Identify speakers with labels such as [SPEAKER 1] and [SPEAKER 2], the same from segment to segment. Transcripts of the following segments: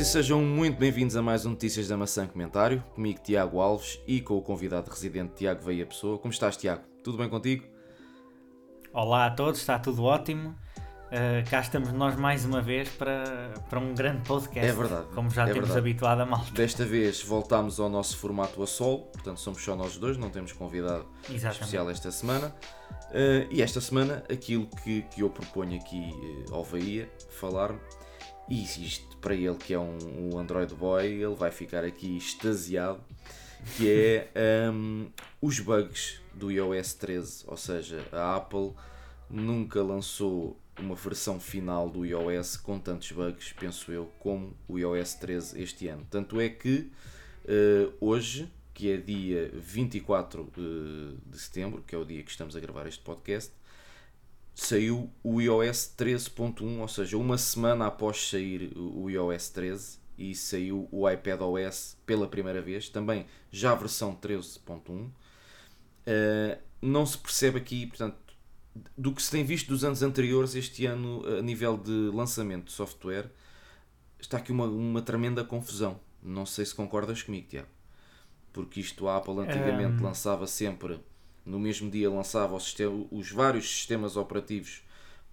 [SPEAKER 1] e sejam muito bem-vindos a mais um Notícias da Maçã Comentário, comigo Tiago Alves e com o convidado residente Tiago Veia Pessoa. Como estás, Tiago? Tudo bem contigo?
[SPEAKER 2] Olá a todos, está tudo ótimo. Uh, cá estamos nós mais uma vez para, para um grande podcast.
[SPEAKER 1] É verdade.
[SPEAKER 2] Como já
[SPEAKER 1] é
[SPEAKER 2] temos
[SPEAKER 1] verdade.
[SPEAKER 2] habituado a mal.
[SPEAKER 1] Desta vez voltámos ao nosso formato a sol, portanto somos só nós dois, não temos convidado
[SPEAKER 2] Exatamente.
[SPEAKER 1] especial esta semana. Uh, e esta semana aquilo que, que eu proponho aqui uh, ao Veia falar e isto para ele que é um, um Android Boy, ele vai ficar aqui extasiado, que é um, os bugs do iOS 13, ou seja, a Apple nunca lançou uma versão final do iOS com tantos bugs, penso eu, como o iOS 13 este ano. Tanto é que uh, hoje, que é dia 24 uh, de setembro, que é o dia que estamos a gravar este podcast, saiu o iOS 13.1, ou seja, uma semana após sair o iOS 13 e saiu o iPadOS pela primeira vez, também já a versão 13.1. Uh, não se percebe aqui, portanto, do que se tem visto dos anos anteriores, este ano, a nível de lançamento de software, está aqui uma, uma tremenda confusão. Não sei se concordas comigo, Tiago. Porque isto a Apple antigamente um... lançava sempre no mesmo dia lançava sistema, os vários sistemas operativos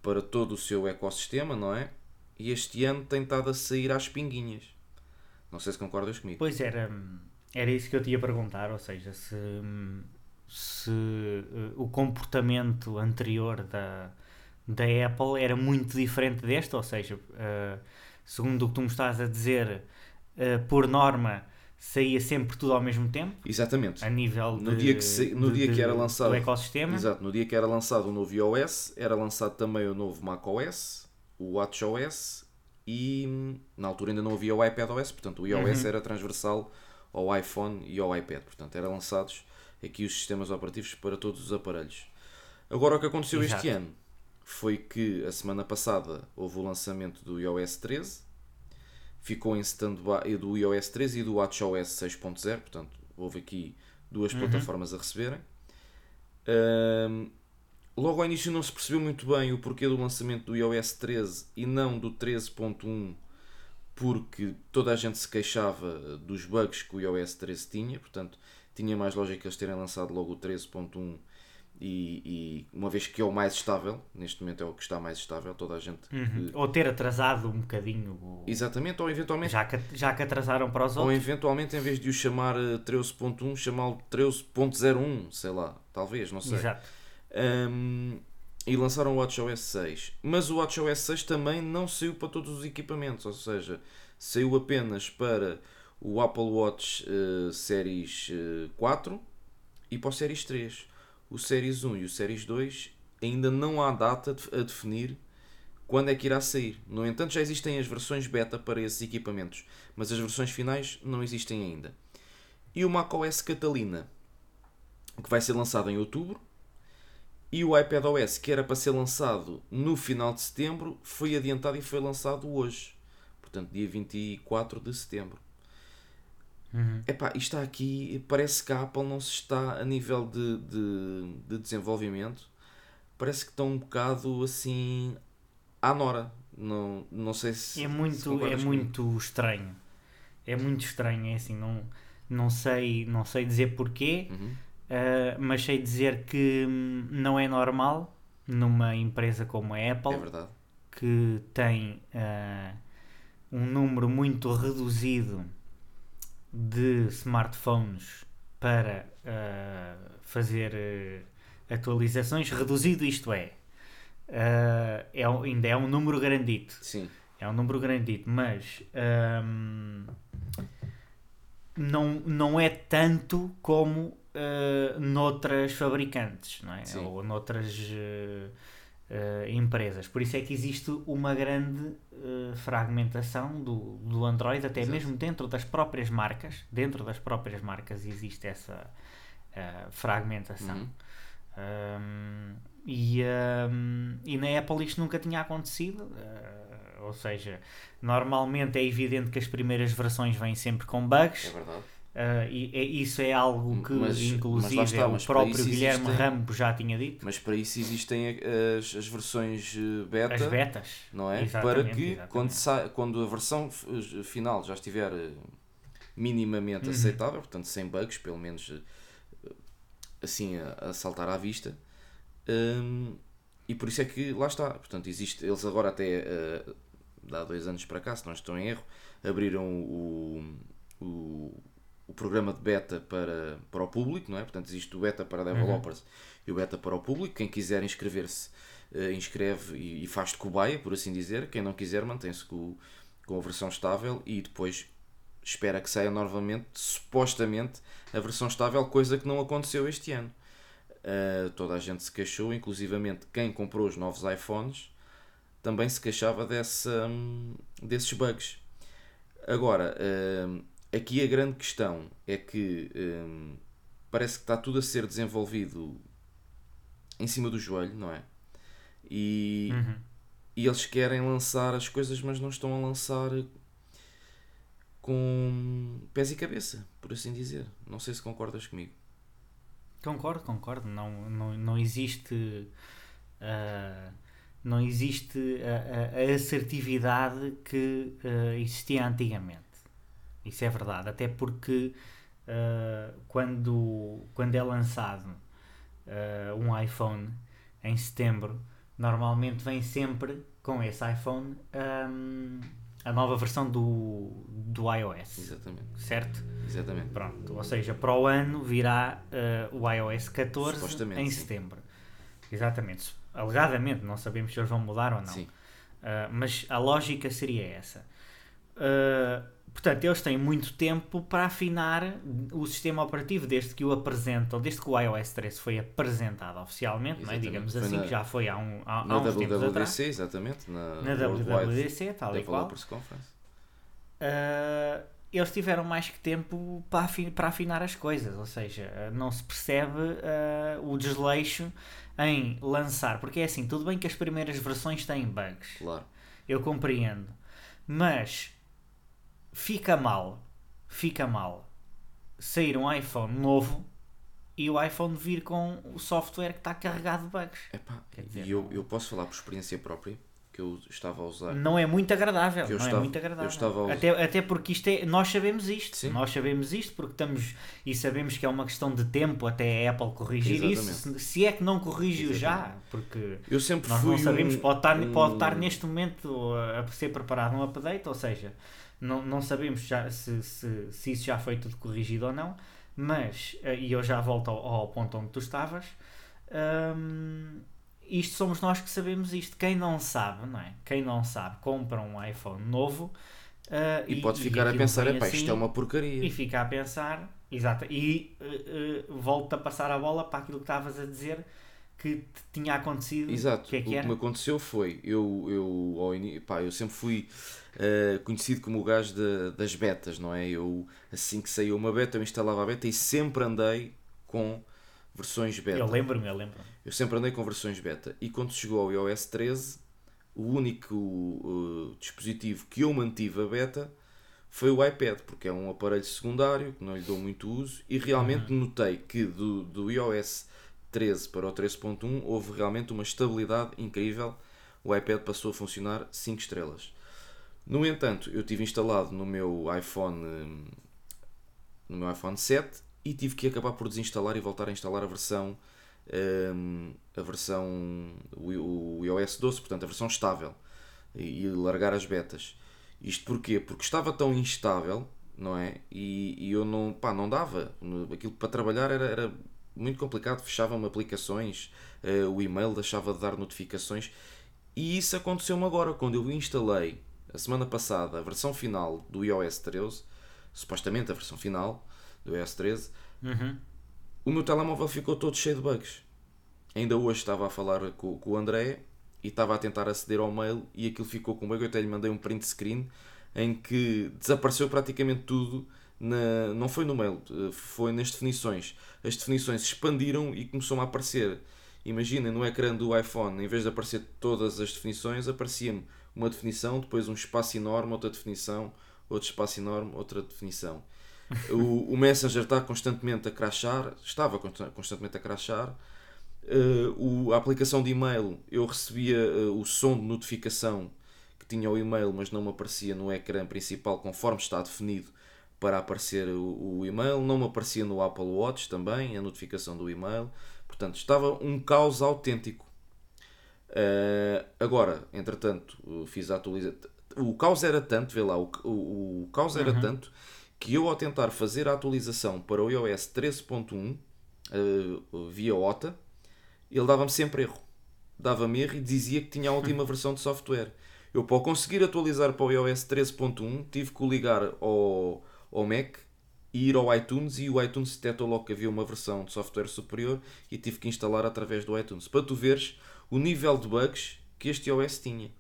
[SPEAKER 1] para todo o seu ecossistema, não é? E este ano tem estado a sair às pinguinhas. Não sei se concordas comigo.
[SPEAKER 2] Pois era, era isso que eu te ia perguntar, ou seja, se, se uh, o comportamento anterior da, da Apple era muito diferente deste, ou seja, uh, segundo o que tu me estás a dizer, uh, por norma saía sempre tudo ao mesmo tempo.
[SPEAKER 1] Exatamente.
[SPEAKER 2] A nível de,
[SPEAKER 1] no dia que, se, no
[SPEAKER 2] de,
[SPEAKER 1] dia que era lançado
[SPEAKER 2] o ecossistema.
[SPEAKER 1] Exato, no dia que era lançado o novo iOS, era lançado também o novo macOS, o WatchOS e na altura ainda não havia o iPadOS, portanto o iOS uhum. era transversal ao iPhone e ao iPad, portanto eram lançados aqui os sistemas operativos para todos os aparelhos. Agora o que aconteceu Exato. este ano foi que a semana passada houve o lançamento do iOS 13 ficou em stand-by do iOS 13 e do WatchOS 6.0, portanto houve aqui duas uhum. plataformas a receberem. Um, logo ao início não se percebeu muito bem o porquê do lançamento do iOS 13 e não do 13.1, porque toda a gente se queixava dos bugs que o iOS 13 tinha, portanto tinha mais lógica eles terem lançado logo o 13.1 e, e, uma vez que é o mais estável, neste momento é o que está mais estável, toda a gente.
[SPEAKER 2] Uhum. Ou ter atrasado um bocadinho. O...
[SPEAKER 1] Exatamente, ou eventualmente.
[SPEAKER 2] Já que, já que atrasaram para os
[SPEAKER 1] ou
[SPEAKER 2] outros.
[SPEAKER 1] Ou eventualmente, em vez de o chamar 13.1, chamá-lo 13.01, sei lá, talvez, não sei.
[SPEAKER 2] Exato.
[SPEAKER 1] Um, e lançaram o WatchOS 6. Mas o WatchOS 6 também não saiu para todos os equipamentos, ou seja, saiu apenas para o Apple Watch uh, Series uh, 4 e para o Series 3 o Series 1 e o Series 2 ainda não há data a definir quando é que irá sair. No entanto, já existem as versões beta para esses equipamentos, mas as versões finais não existem ainda. E o macOS Catalina, que vai ser lançado em outubro, e o iPadOS, que era para ser lançado no final de setembro, foi adiantado e foi lançado hoje, portanto, dia 24 de setembro.
[SPEAKER 2] Uhum.
[SPEAKER 1] Epá, isto está aqui, parece que a Apple não se está a nível de, de, de desenvolvimento, parece que estão um bocado assim à nora. Não, não sei se.
[SPEAKER 2] É muito,
[SPEAKER 1] se
[SPEAKER 2] é muito estranho. É muito estranho, é assim, não, não, sei, não sei dizer porquê,
[SPEAKER 1] uhum.
[SPEAKER 2] uh, mas sei dizer que não é normal numa empresa como a Apple
[SPEAKER 1] é
[SPEAKER 2] que tem uh, um número muito reduzido de smartphones para uh, fazer uh, atualizações reduzido, isto é, uh, é ainda é um número grandito.
[SPEAKER 1] Sim.
[SPEAKER 2] É um número grandito, mas um, não, não é tanto como noutras fabricantes, não é?
[SPEAKER 1] Sim.
[SPEAKER 2] Ou noutras uh, empresas. Por isso é que existe uma grande uh, fragmentação do, do Android, até
[SPEAKER 1] Exato.
[SPEAKER 2] mesmo dentro das próprias marcas. Dentro das próprias marcas existe essa uh, fragmentação.
[SPEAKER 1] Uhum.
[SPEAKER 2] Um, e, um, e na Apple isto nunca tinha acontecido. ou seja, normalmente é evidente que as primeiras versões vêm sempre com bugs.
[SPEAKER 1] É verdade.
[SPEAKER 2] Uh, e, e, isso é algo que,
[SPEAKER 1] Mas-
[SPEAKER 2] inclusive,
[SPEAKER 1] mas está,
[SPEAKER 2] o próprio Guilherme
[SPEAKER 1] existem-
[SPEAKER 2] Rambo já tinha dito.
[SPEAKER 1] Mas para isso existem as, as versões eh, beta,
[SPEAKER 2] As betas.
[SPEAKER 1] não é?
[SPEAKER 2] Exatamente,
[SPEAKER 1] para que
[SPEAKER 2] exatamente.
[SPEAKER 1] quando, sa- quando a versão f- final já estiver eh, minimamente
[SPEAKER 2] Uhum.
[SPEAKER 1] aceitável, portanto sem bugs, pelo menos eh, assim a, a saltar à vista, hum, e por isso é que lá está. Portanto, existe, eles agora até eh, há dois anos para cá, se não estou em erro, abriram o, o, o programa de beta para, para o público, não é? Portanto, existe o beta para developers e o beta para o público. Quem quiser inscrever-se, eh, inscreve e, e faz de cobaia, por assim dizer. Quem não quiser, mantém-se com, com a versão estável e depois espera que saia novamente, supostamente, a versão estável, coisa que não aconteceu este ano. Uh, toda a gente se queixou, inclusivamente quem comprou os novos iPhones também se queixava dessa, hum, desses bugs. Agora, hum, aqui a grande questão é que hum, parece que está tudo a ser desenvolvido em cima do joelho, não é? E,
[SPEAKER 2] Uhum.
[SPEAKER 1] e eles querem lançar as coisas, mas não estão a lançar com pés e cabeça, por assim dizer. Não sei se concordas comigo.
[SPEAKER 2] Concordo, concordo. Não, não, não existe. ah, não existe a, a- a assertividade que ah, existia antigamente. Isso é verdade. Até porque ah, quando, quando é lançado ah, um iPhone em setembro, normalmente vem sempre com esse iPhone ahm, a nova versão do, do iOS.
[SPEAKER 1] Exatamente,
[SPEAKER 2] Certo?
[SPEAKER 1] exatamente.
[SPEAKER 2] Pronto, ou seja, para o ano virá eh, o iOS 14
[SPEAKER 1] Supostamente,
[SPEAKER 2] em
[SPEAKER 1] sim.
[SPEAKER 2] setembro. Exatamente. Alegadamente, não sabemos se eles vão mudar ou não.
[SPEAKER 1] Sim.
[SPEAKER 2] Uh, mas a lógica seria essa. Uh, portanto, eles têm muito tempo para afinar o sistema operativo desde que o apresentam, desde que o iOS 13 foi apresentado oficialmente, não é? Digamos
[SPEAKER 1] Foi
[SPEAKER 2] assim,
[SPEAKER 1] na-
[SPEAKER 2] que já foi há, um, há, há uns tempos atrás.
[SPEAKER 1] WWDC, exatamente, na,
[SPEAKER 2] Na WWDC, tal e qual.
[SPEAKER 1] Conference.
[SPEAKER 2] Uh, eles tiveram mais que tempo para, afi- para afinar as coisas, ou seja, não se percebe uh, o desleixo em lançar, porque é assim, tudo bem que as primeiras versões têm bugs,
[SPEAKER 1] Claro.
[SPEAKER 2] eu compreendo, mas fica mal, fica mal sair um iPhone novo e o iPhone vir com o software que está carregado de bugs.
[SPEAKER 1] Epá,
[SPEAKER 2] dizer,
[SPEAKER 1] e eu, eu posso falar por experiência própria que eu estava a usar.
[SPEAKER 2] Não é muito agradável, não é
[SPEAKER 1] estava-
[SPEAKER 2] muito agradável. até, até porque isto é, nós sabemos isto,
[SPEAKER 1] Sim.
[SPEAKER 2] nós sabemos isto porque estamos e sabemos que é uma questão de tempo até a Apple corrigir isso, se, é que não corrige já,
[SPEAKER 1] Exatamente.
[SPEAKER 2] porque
[SPEAKER 1] Eu sempre
[SPEAKER 2] nós não sabemos,
[SPEAKER 1] um,
[SPEAKER 2] pode, estar,
[SPEAKER 1] um-
[SPEAKER 2] pode estar neste momento a ser preparado um update, ou seja, não, não sabemos já se, se, se isso já foi tudo corrigido ou não, mas, eh, e eu já volto ao, ao ponto onde tu estavas, hum, isto somos nós que sabemos isto. Quem não sabe, não é? Quem não sabe, compra um iPhone novo ah,
[SPEAKER 1] E, pode ficar a
[SPEAKER 2] aquilo
[SPEAKER 1] pensar, epá, isto
[SPEAKER 2] assim,
[SPEAKER 1] é uma porcaria.
[SPEAKER 2] E fica a pensar, exato, e uh, uh, volta a passar a bola para aquilo que estavas a dizer que tinha acontecido.
[SPEAKER 1] Exato,
[SPEAKER 2] O que é que
[SPEAKER 1] o que me aconteceu foi, eu, eu, ao pá, eu sempre fui eh, conhecido como o gajo da- das betas, não é? Eu, assim que saiu uma beta, eu instalava a beta e sempre andei com versões beta.
[SPEAKER 2] Eu lembro-me, eu lembro-me.
[SPEAKER 1] Eu sempre andei com versões beta. E quando chegou ao iOS 13, o único uh, dispositivo que eu mantive a beta foi o iPad, porque é um aparelho secundário que não lhe dou muito uso. E realmente
[SPEAKER 2] Uhum.
[SPEAKER 1] notei que do, do iOS 13 para o 13.1 houve realmente uma estabilidade incrível. O iPad passou a funcionar 5 estrelas. No entanto, eu tive instalado no meu iPhone hum, no meu iPhone 7 e tive que acabar por desinstalar e voltar a instalar a versão hum, a versão o, iOS 12, portanto a versão estável e, largar as betas. Isto porquê? Porque estava tão instável, não é? E, e eu não, pá, não dava. Aquilo para trabalhar era, era muito complicado, fechavam-me aplicações, eh, o e-mail deixava de dar notificações. E isso aconteceu-me agora, quando eu instalei a semana passada a versão final do iOS 13, supostamente a versão final do iOS 13,
[SPEAKER 2] Uhum.
[SPEAKER 1] o meu telemóvel ficou todo cheio de bugs. Ainda hoje estava a falar com, com o André e estava a tentar aceder ao mail e aquilo ficou com bug. Eu até lhe mandei um print screen em que desapareceu praticamente tudo. Na, não foi no mail, eh, foi nas definições. As definições expandiram e começou a aparecer. Imaginem no ecrã do iPhone, em vez de aparecer todas as definições, aparecia-me uma definição, depois um espaço enorme, outra definição, outro espaço enorme, outra definição. O, o Messenger está constantemente a crashar, estava constantemente a crashar. Uh, o, a aplicação de e-mail, eu recebia uh, o som de notificação que tinha o e-mail, mas não me aparecia no ecrã principal conforme está definido para aparecer o, o e-mail. Não me aparecia no Apple Watch também a notificação do e-mail. Portanto, estava um caos autêntico. Uh, agora, entretanto, fiz a atualização. O caos era tanto, vê lá, o, o, o caos era uhum. tanto que eu, ao tentar fazer a atualização para o iOS 13.1 uh, via OTA, ele dava-me sempre erro. Dava-me erro e dizia que tinha a última versão de software. Eu, para conseguir atualizar para o iOS 13.1, tive que o ligar ao, ao Mac e ir ao iTunes e o iTunes detectou logo que havia uma versão de software superior e tive que instalar através do iTunes. Para tu veres o nível de bugs que este iOS tinha.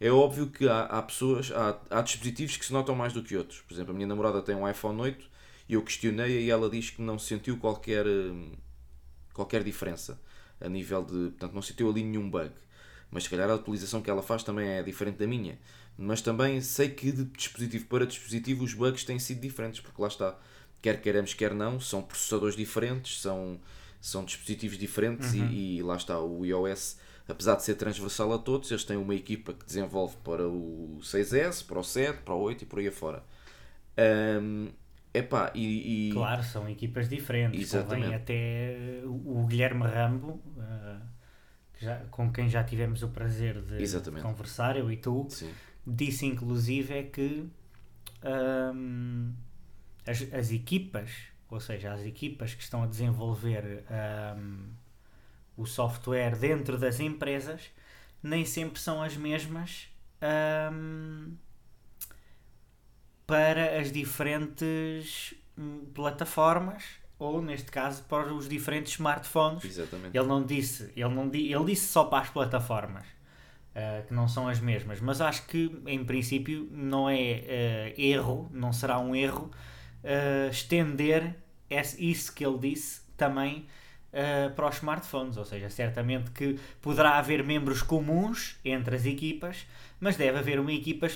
[SPEAKER 1] É óbvio que há, há pessoas, há, há dispositivos que se notam mais do que outros. Por exemplo, a minha namorada tem um iPhone 8 e eu questionei e ela diz que não sentiu qualquer, hum, qualquer diferença a nível de. Portanto, não sentiu ali nenhum bug. Mas se calhar a utilização que ela faz também é diferente da minha. Mas também sei que de dispositivo para dispositivo os bugs têm sido diferentes, porque lá está, quer queremos, quer não, são processadores diferentes, são, são dispositivos diferentes uhum. e, e, lá está, o iOS apesar de ser transversal a todos, eles têm uma equipa que desenvolve para o 6S, para o 7, para o 8 e por aí afora. Um, epá, e,
[SPEAKER 2] e... Claro, são equipas diferentes. Exatamente. Convém até o Guilherme Rambo, uh, que já, com quem já tivemos o prazer de conversar, eu e tu, Sim. disse inclusive é que um, as, as equipas, ou seja, as equipas que estão a desenvolver um, o software dentro das empresas nem sempre são as mesmas um, para as diferentes hum, plataformas ou neste caso para os diferentes smartphones.
[SPEAKER 1] Exatamente.
[SPEAKER 2] Ele não disse, ele não ele disse só para as plataformas. Uh, que não são as mesmas, mas acho que em princípio não é uh, erro, não será um erro uh, estender esse, isso que ele disse também uh, para os smartphones. Ou seja, certamente que poderá haver membros comuns entre as equipas, mas deve haver uma equipa eh,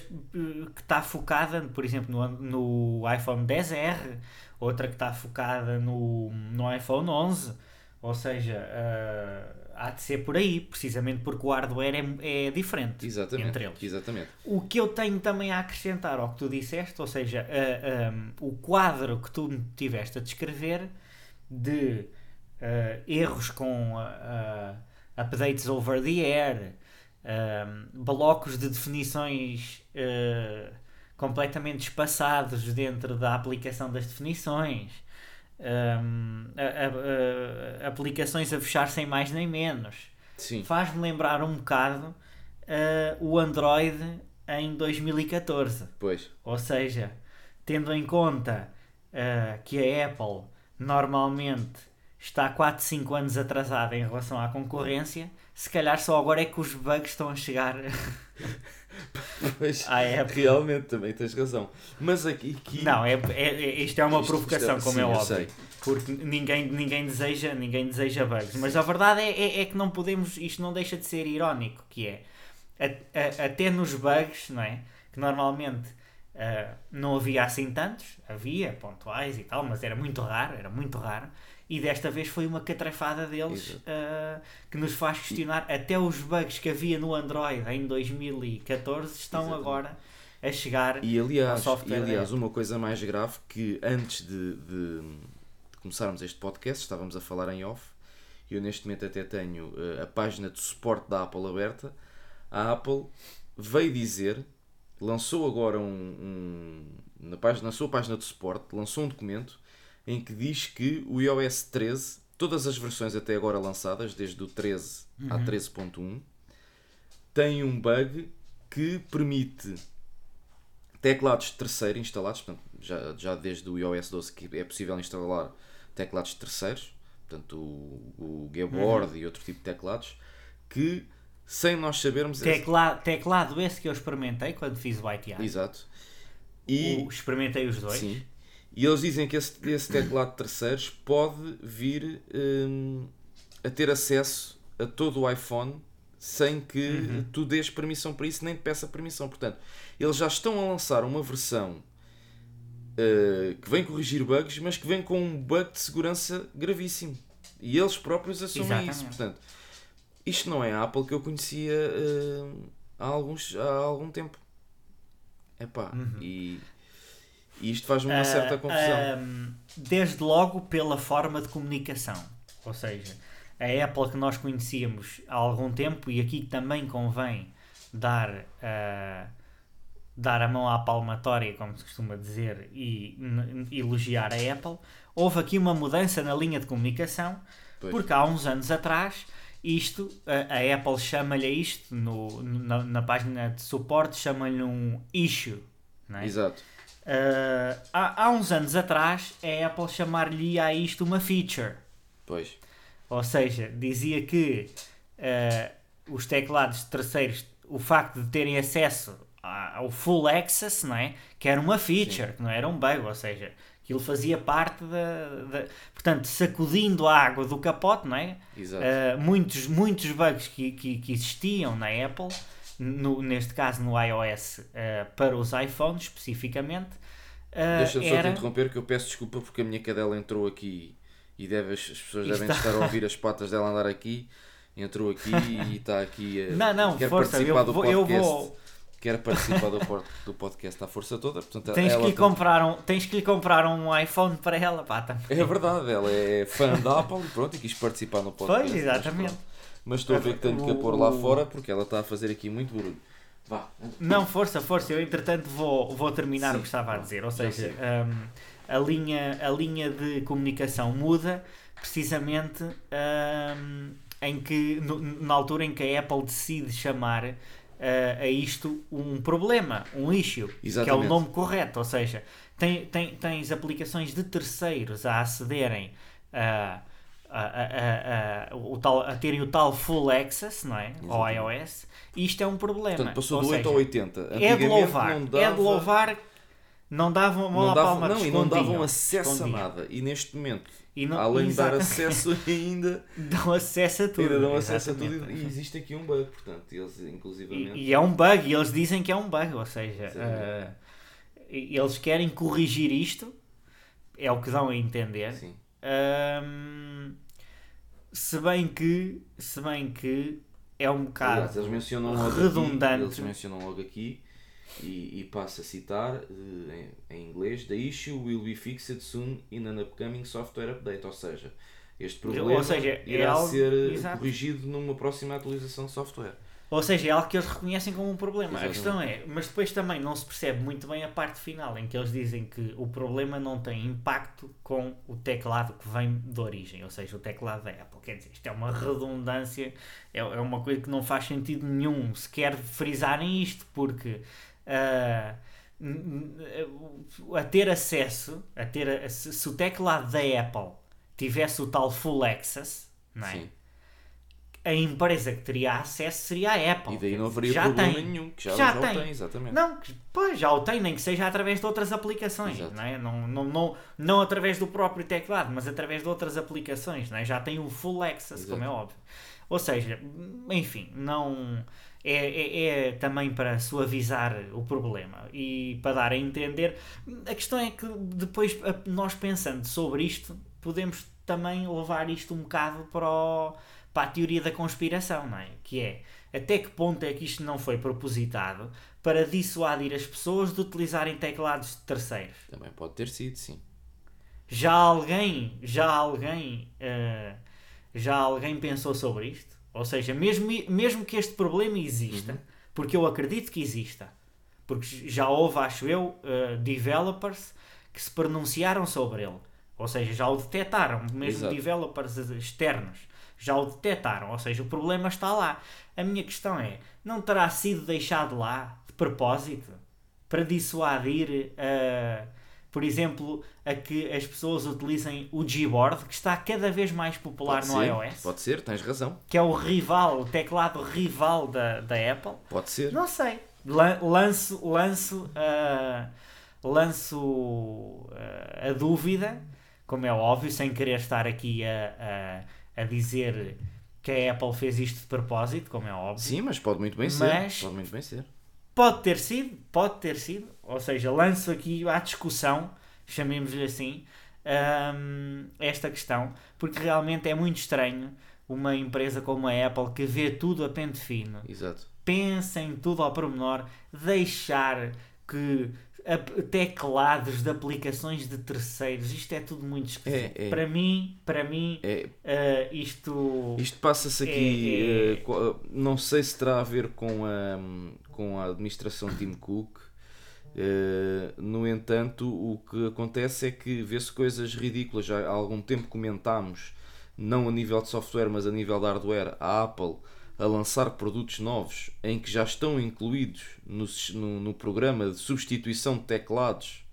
[SPEAKER 2] que está focada, por exemplo, no, no iPhone 10R, outra que está focada no, no iPhone 11. Ou seja, uh, há de ser por aí, precisamente porque o hardware é, é diferente
[SPEAKER 1] exatamente,
[SPEAKER 2] entre eles.
[SPEAKER 1] Exatamente.
[SPEAKER 2] O que eu tenho também a acrescentar ao que tu disseste, ou seja, o quadro que tu tiveste a descrever de uh, erros com uh, updates over the air, blocos de definições completamente espaçados dentro da aplicação das definições. Um, a, a, a, aplicações a fechar sem mais nem menos. Faz-me lembrar um bocado o Android em 2014.
[SPEAKER 1] Pois.
[SPEAKER 2] Ou seja, tendo em conta uh, que a Apple normalmente está 4, 5 anos atrasada em relação à concorrência, se calhar só agora é que os bugs estão a chegar.
[SPEAKER 1] Pois, à época. realmente também tens razão. Mas aqui. aqui...
[SPEAKER 2] Não, é, é, é, isto é uma isto, provocação, isto é, como sim, é óbvio. Sei. Porque ninguém, ninguém, deseja, ninguém deseja bugs. Mas a verdade é, é, é, que não podemos. Isto não deixa de ser irónico, que é. A, a, até nos bugs, não é? Que normalmente uh, não havia assim tantos, havia pontuais e tal, mas era muito raro, era muito raro e desta vez foi uma catrafada deles uh, que nos faz questionar até os bugs que havia no Android em 2014 estão Exatamente. agora a chegar
[SPEAKER 1] e aliás, ao software. E aliás, uma coisa mais grave que antes de, de, de, começarmos este podcast estávamos a falar em off eu neste momento até tenho uh, a página de suporte da Apple aberta a Apple veio dizer lançou agora um, um na, página, na sua página de suporte lançou um documento em que diz que o iOS 13, todas as versões até agora lançadas, desde o 13 uhum. a 13.1, tem um bug que permite teclados terceiros instalados, portanto, já, já desde o iOS 12 que é possível instalar teclados terceiros, portanto o, o Gboard uhum. e outro tipo de teclados, que sem nós sabermos...
[SPEAKER 2] Tecla. Teclado esse que eu experimentei quando fiz o ITI.
[SPEAKER 1] Exato.
[SPEAKER 2] E, o, experimentei os dois.
[SPEAKER 1] Sim. E eles dizem que esse, esse teclado de terceiros pode vir um, a ter acesso a todo o iPhone sem que uhum. tu dês permissão para isso, nem te peça permissão. Portanto, eles já estão a lançar uma versão uh, que vem corrigir bugs, mas que vem com um bug de segurança gravíssimo. E eles próprios assumem
[SPEAKER 2] Exatamente.
[SPEAKER 1] isso. Portanto, isto não é a Apple que eu conhecia uh, há, alguns, há algum tempo. Epá,
[SPEAKER 2] Uhum.
[SPEAKER 1] e, e isto faz-me uma certa
[SPEAKER 2] Ah,
[SPEAKER 1] confusão.
[SPEAKER 2] ah, desde logo pela forma de comunicação. Ou seja, a Apple que nós conhecíamos há algum tempo, e aqui também convém dar, ah, dar a mão à palmatória, como se costuma dizer, e elogiar a Apple, houve aqui uma mudança na linha de comunicação,
[SPEAKER 1] Pois.
[SPEAKER 2] porque há uns anos atrás. Isto, a, a Apple chama-lhe isto, no, na, na página de suporte, chama-lhe um issue. É?
[SPEAKER 1] Exato.
[SPEAKER 2] Uh, há, há uns anos atrás, a Apple chamar-lhe a isto uma feature.
[SPEAKER 1] Pois.
[SPEAKER 2] Ou seja, dizia que uh, os teclados terceiros, o facto de terem acesso ao full access, não é? que era uma feature, que não era um bug, ou seja, aquilo fazia parte da, da- Portanto, sacudindo a água do capote, não é? Uh, muitos, muitos bugs que, que, que existiam na Apple, no- neste caso no iOS, uh, para os iPhones especificamente, uh,
[SPEAKER 1] Deixa-me só te
[SPEAKER 2] era...
[SPEAKER 1] interromper que eu peço desculpa porque a minha cadela entrou aqui e deve, as as pessoas
[SPEAKER 2] E
[SPEAKER 1] devem
[SPEAKER 2] está-
[SPEAKER 1] estar a ouvir as patas dela andar aqui. Entrou aqui e está aqui a,
[SPEAKER 2] Não, não,
[SPEAKER 1] quer
[SPEAKER 2] força,
[SPEAKER 1] participar
[SPEAKER 2] eu
[SPEAKER 1] do
[SPEAKER 2] vou,
[SPEAKER 1] podcast.
[SPEAKER 2] eu vou,
[SPEAKER 1] Quer participar do, do podcast à força toda. Portanto,
[SPEAKER 2] Tens que, lhe
[SPEAKER 1] tem-
[SPEAKER 2] comprar um, tens que lhe comprar um iPhone para ela, pá, também.
[SPEAKER 1] É verdade, ela é fã da Apple e pronto, e quis participar no podcast.
[SPEAKER 2] Pois, exatamente.
[SPEAKER 1] Mas, estou a ver que tenho que a pôr lá fora porque ela está a fazer aqui muito barulho. Vá.
[SPEAKER 2] Não, força, força, eu entretanto vou, vou terminar
[SPEAKER 1] Sim,
[SPEAKER 2] o que estava a dizer. Ou seja, hum, a, linha, a linha de comunicação muda precisamente hum, em que, no- na altura em que a Apple decide chamar uh, a isto um problema, um issue, que é o
[SPEAKER 1] Exatamente.
[SPEAKER 2] nome correto. Ou seja, tem, tem, tens aplicações de terceiros a acederem a. A, a, a, o tal, a terem o tal full access não é? ao iOS, e isto é um problema.
[SPEAKER 1] Portanto, passou
[SPEAKER 2] Ou
[SPEAKER 1] do 8
[SPEAKER 2] seja,
[SPEAKER 1] ao 80.
[SPEAKER 2] é de louvar,
[SPEAKER 1] não
[SPEAKER 2] é
[SPEAKER 1] dava-
[SPEAKER 2] de louvar, não davam mão
[SPEAKER 1] Não davam,
[SPEAKER 2] palma,
[SPEAKER 1] não, e não davam acesso
[SPEAKER 2] escondiam.
[SPEAKER 1] a nada. E neste momento,
[SPEAKER 2] E não-
[SPEAKER 1] além de dar acesso ainda,
[SPEAKER 2] Dão acesso a tudo.
[SPEAKER 1] ainda dão acesso a tudo. E existe aqui um bug, portanto, eles inclusivamente.
[SPEAKER 2] E, e é um bug, e eles dizem que é um bug, ou seja, e- eles querem corrigir isto, é o que dão a entender.
[SPEAKER 1] Sim.
[SPEAKER 2] Ahm, se bem que, se bem que é um bocado
[SPEAKER 1] Aliás, eles mencionam logo
[SPEAKER 2] redundante.
[SPEAKER 1] aqui, eles mencionam logo aqui e, e passo a citar eh, em, em inglês: The issue will be fixed soon in an upcoming software update. Ou seja, este problema
[SPEAKER 2] seja, é
[SPEAKER 1] irá
[SPEAKER 2] algo-
[SPEAKER 1] ser
[SPEAKER 2] exato.
[SPEAKER 1] corrigido numa próxima atualização de software.
[SPEAKER 2] Ou seja, é algo que eles reconhecem como um problema. A
[SPEAKER 1] Exatamente.
[SPEAKER 2] questão é, mas depois também não se percebe muito bem a parte final, em que eles dizem que o problema não tem impacto com o teclado que vem de origem, ou seja, o teclado da Apple. Quer dizer, isto é uma redundância, é, é uma coisa que não faz sentido nenhum sequer frisarem isto, porque n- a ter acesso, a ter a- se, se o teclado da Apple tivesse o tal full access, não é?
[SPEAKER 1] Sim.
[SPEAKER 2] A empresa que teria acesso seria a Apple.
[SPEAKER 1] E daí não haveria
[SPEAKER 2] já
[SPEAKER 1] problema
[SPEAKER 2] tem.
[SPEAKER 1] nenhum, que já,
[SPEAKER 2] Já
[SPEAKER 1] já,
[SPEAKER 2] tem.
[SPEAKER 1] o tem, exatamente.
[SPEAKER 2] Não, pois já o tem, nem que seja através de outras aplicações,
[SPEAKER 1] Exato.
[SPEAKER 2] não, é? não, não, não, não através do próprio teclado, mas através de outras aplicações, não é? já tem o full access, como é
[SPEAKER 1] Exato.
[SPEAKER 2] óbvio. Ou seja, enfim, não é, é, é também para suavizar o problema e para dar a entender. A questão é que depois nós pensando sobre isto, podemos também levar isto um bocado para, o- para a teoria da conspiração, não é? Que é até que ponto é que isto não foi propositado para dissuadir as pessoas de utilizarem teclados de terceiros?
[SPEAKER 1] Também pode ter sido, sim.
[SPEAKER 2] Já alguém, já alguém, eh, já alguém pensou sobre isto? Ou seja, mesmo, mesmo que este problema exista, porque eu acredito que exista, porque já houve, acho eu, eh, developers que se pronunciaram sobre ele. Ou seja, já o detectaram, mesmo
[SPEAKER 1] Exato.
[SPEAKER 2] developers externos já o detectaram. Ou seja, o problema está lá. A minha questão é: não terá sido deixado lá de propósito para dissuadir, eh, por exemplo, a que as pessoas utilizem o Gboard, que está cada vez mais popular
[SPEAKER 1] Pode
[SPEAKER 2] no
[SPEAKER 1] ser,
[SPEAKER 2] iOS,
[SPEAKER 1] Pode ser, tens razão.
[SPEAKER 2] que é o rival, o teclado rival da, da Apple.
[SPEAKER 1] Pode ser.
[SPEAKER 2] Não sei. Lan- Lanço, lanço, ah, lanço ah, a dúvida, como é óbvio, sem querer estar aqui a, a, a dizer que a Apple fez isto de propósito, como é óbvio.
[SPEAKER 1] Sim, mas pode muito bem
[SPEAKER 2] Mas-
[SPEAKER 1] ser. Pode muito bem ser.
[SPEAKER 2] Pode ter sido, pode ter sido. Ou seja, lanço aqui à discussão chamemos-lhe assim, hum, esta questão, porque realmente é muito estranho uma empresa como a Apple que vê tudo a pente fino,
[SPEAKER 1] Exato.
[SPEAKER 2] pensa em tudo ao pormenor, deixar que teclados de aplicações de terceiros, isto é tudo muito esquisito.
[SPEAKER 1] É, é.
[SPEAKER 2] Para mim, para mim,
[SPEAKER 1] É,
[SPEAKER 2] ah, isto
[SPEAKER 1] Isto passa-se aqui,
[SPEAKER 2] É,
[SPEAKER 1] eh, co- não sei se terá a ver com a, com a administração de Tim Cook. eh, no entanto, o que acontece é que vê-se coisas ridículas. Já há algum tempo comentámos, não a nível de software, mas a nível de hardware, a Apple a lançar produtos novos em que já estão incluídos no, no, no programa de substituição de teclados,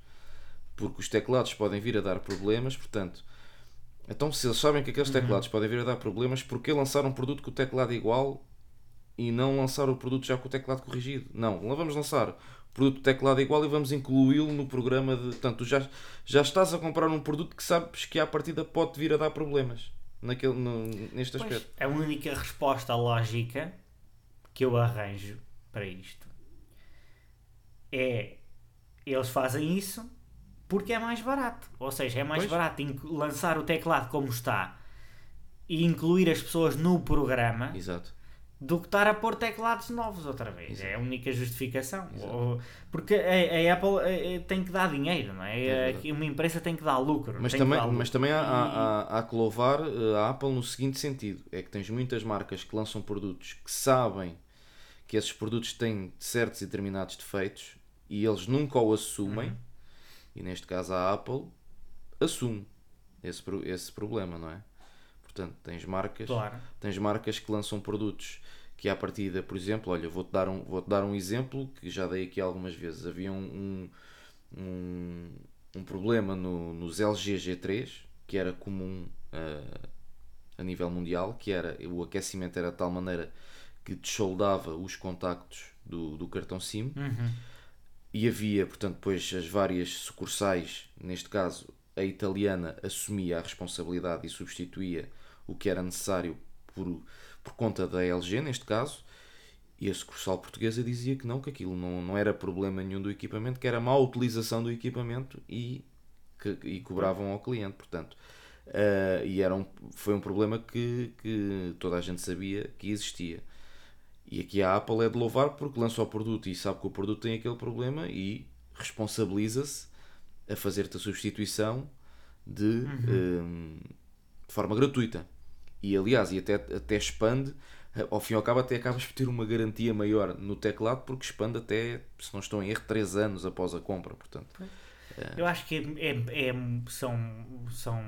[SPEAKER 1] porque os teclados podem vir a dar problemas, portanto. Então, se eles sabem que aqueles teclados podem vir a dar problemas, porquê lançar um produto com o teclado igual e não lançar o produto já com o teclado corrigido? Não, não vamos lançar o produto teclado igual e vamos incluí-lo no programa de. Portanto, já, já estás a comprar um produto que sabes que à partida pode vir a dar problemas naquele, no- neste
[SPEAKER 2] Pois,
[SPEAKER 1] aspecto.
[SPEAKER 2] a única resposta lógica que eu arranjo para isto é eles fazem isso porque é mais barato. Ou seja, é mais
[SPEAKER 1] Pois.
[SPEAKER 2] barato lançar o teclado como está e incluir as pessoas no programa
[SPEAKER 1] Exato.
[SPEAKER 2] Do que estar a pôr teclados novos outra vez.
[SPEAKER 1] Exato.
[SPEAKER 2] É a única justificação.
[SPEAKER 1] Exato.
[SPEAKER 2] Ou- porque a, a Apple eh, eh, tem que dar dinheiro, não é?
[SPEAKER 1] É
[SPEAKER 2] uma empresa tem que dar lucro.
[SPEAKER 1] Mas também,
[SPEAKER 2] lucro.
[SPEAKER 1] mas também há, há, há, há que louvar eh, a Apple no seguinte sentido: é que tens muitas marcas que lançam produtos que sabem que esses produtos têm certos e determinados defeitos e eles nunca o assumem, e neste caso a Apple assume esse, esse problema, não é? Portanto, tens marcas,
[SPEAKER 2] Claro.
[SPEAKER 1] tens marcas que lançam produtos que à partida, por exemplo, olha, vou-te dar um, vou-te dar um exemplo que já dei aqui algumas vezes. Havia um, um, um, problema no, nos LG G3 que era comum ah, a nível mundial, que era o aquecimento era de tal maneira que dessoldava os contactos do, do cartão SIM
[SPEAKER 2] Uhum.
[SPEAKER 1] e havia, portanto, depois as várias sucursais, neste caso a italiana assumia a responsabilidade e substituía o que era necessário por, por conta da LG, neste caso, e a sucursal portuguesa dizia que não, que aquilo não, não era problema nenhum do equipamento, que era má utilização do equipamento e, que, e cobravam ao cliente, portanto. ah, e era um, foi um problema que, que toda a gente sabia que existia. E aqui a Apple é de louvar porque lança o produto e sabe que o produto tem aquele problema e responsabiliza-se a fazer-te a substituição de, hum, de forma gratuita. E aliás, e até, até expande, ao fim e ao cabo, até acabas por ter uma garantia maior no teclado porque expande até, se não estou em erro, 3 anos após a compra. Portanto,
[SPEAKER 2] Eu acho que é, é- é- são, são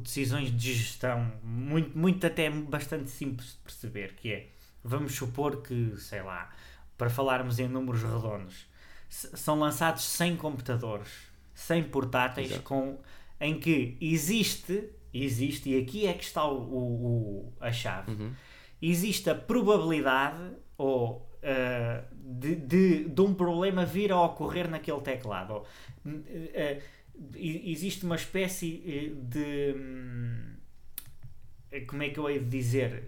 [SPEAKER 2] decisões de gestão muito, muito até bastante simples de perceber, que é, vamos supor que, sei lá, para falarmos em números redondos, são lançados 100 computadores, 100 portáteis
[SPEAKER 1] Exato.
[SPEAKER 2] com, em que existe, existe, e aqui é que está o, o- a chave,
[SPEAKER 1] Uhum.
[SPEAKER 2] existe a probabilidade ou ah, de, de, de um problema vir a ocorrer naquele teclado. Ou, hum, ah, e- existe uma espécie eh, de. hum, eh, Como é que eu hei de dizer?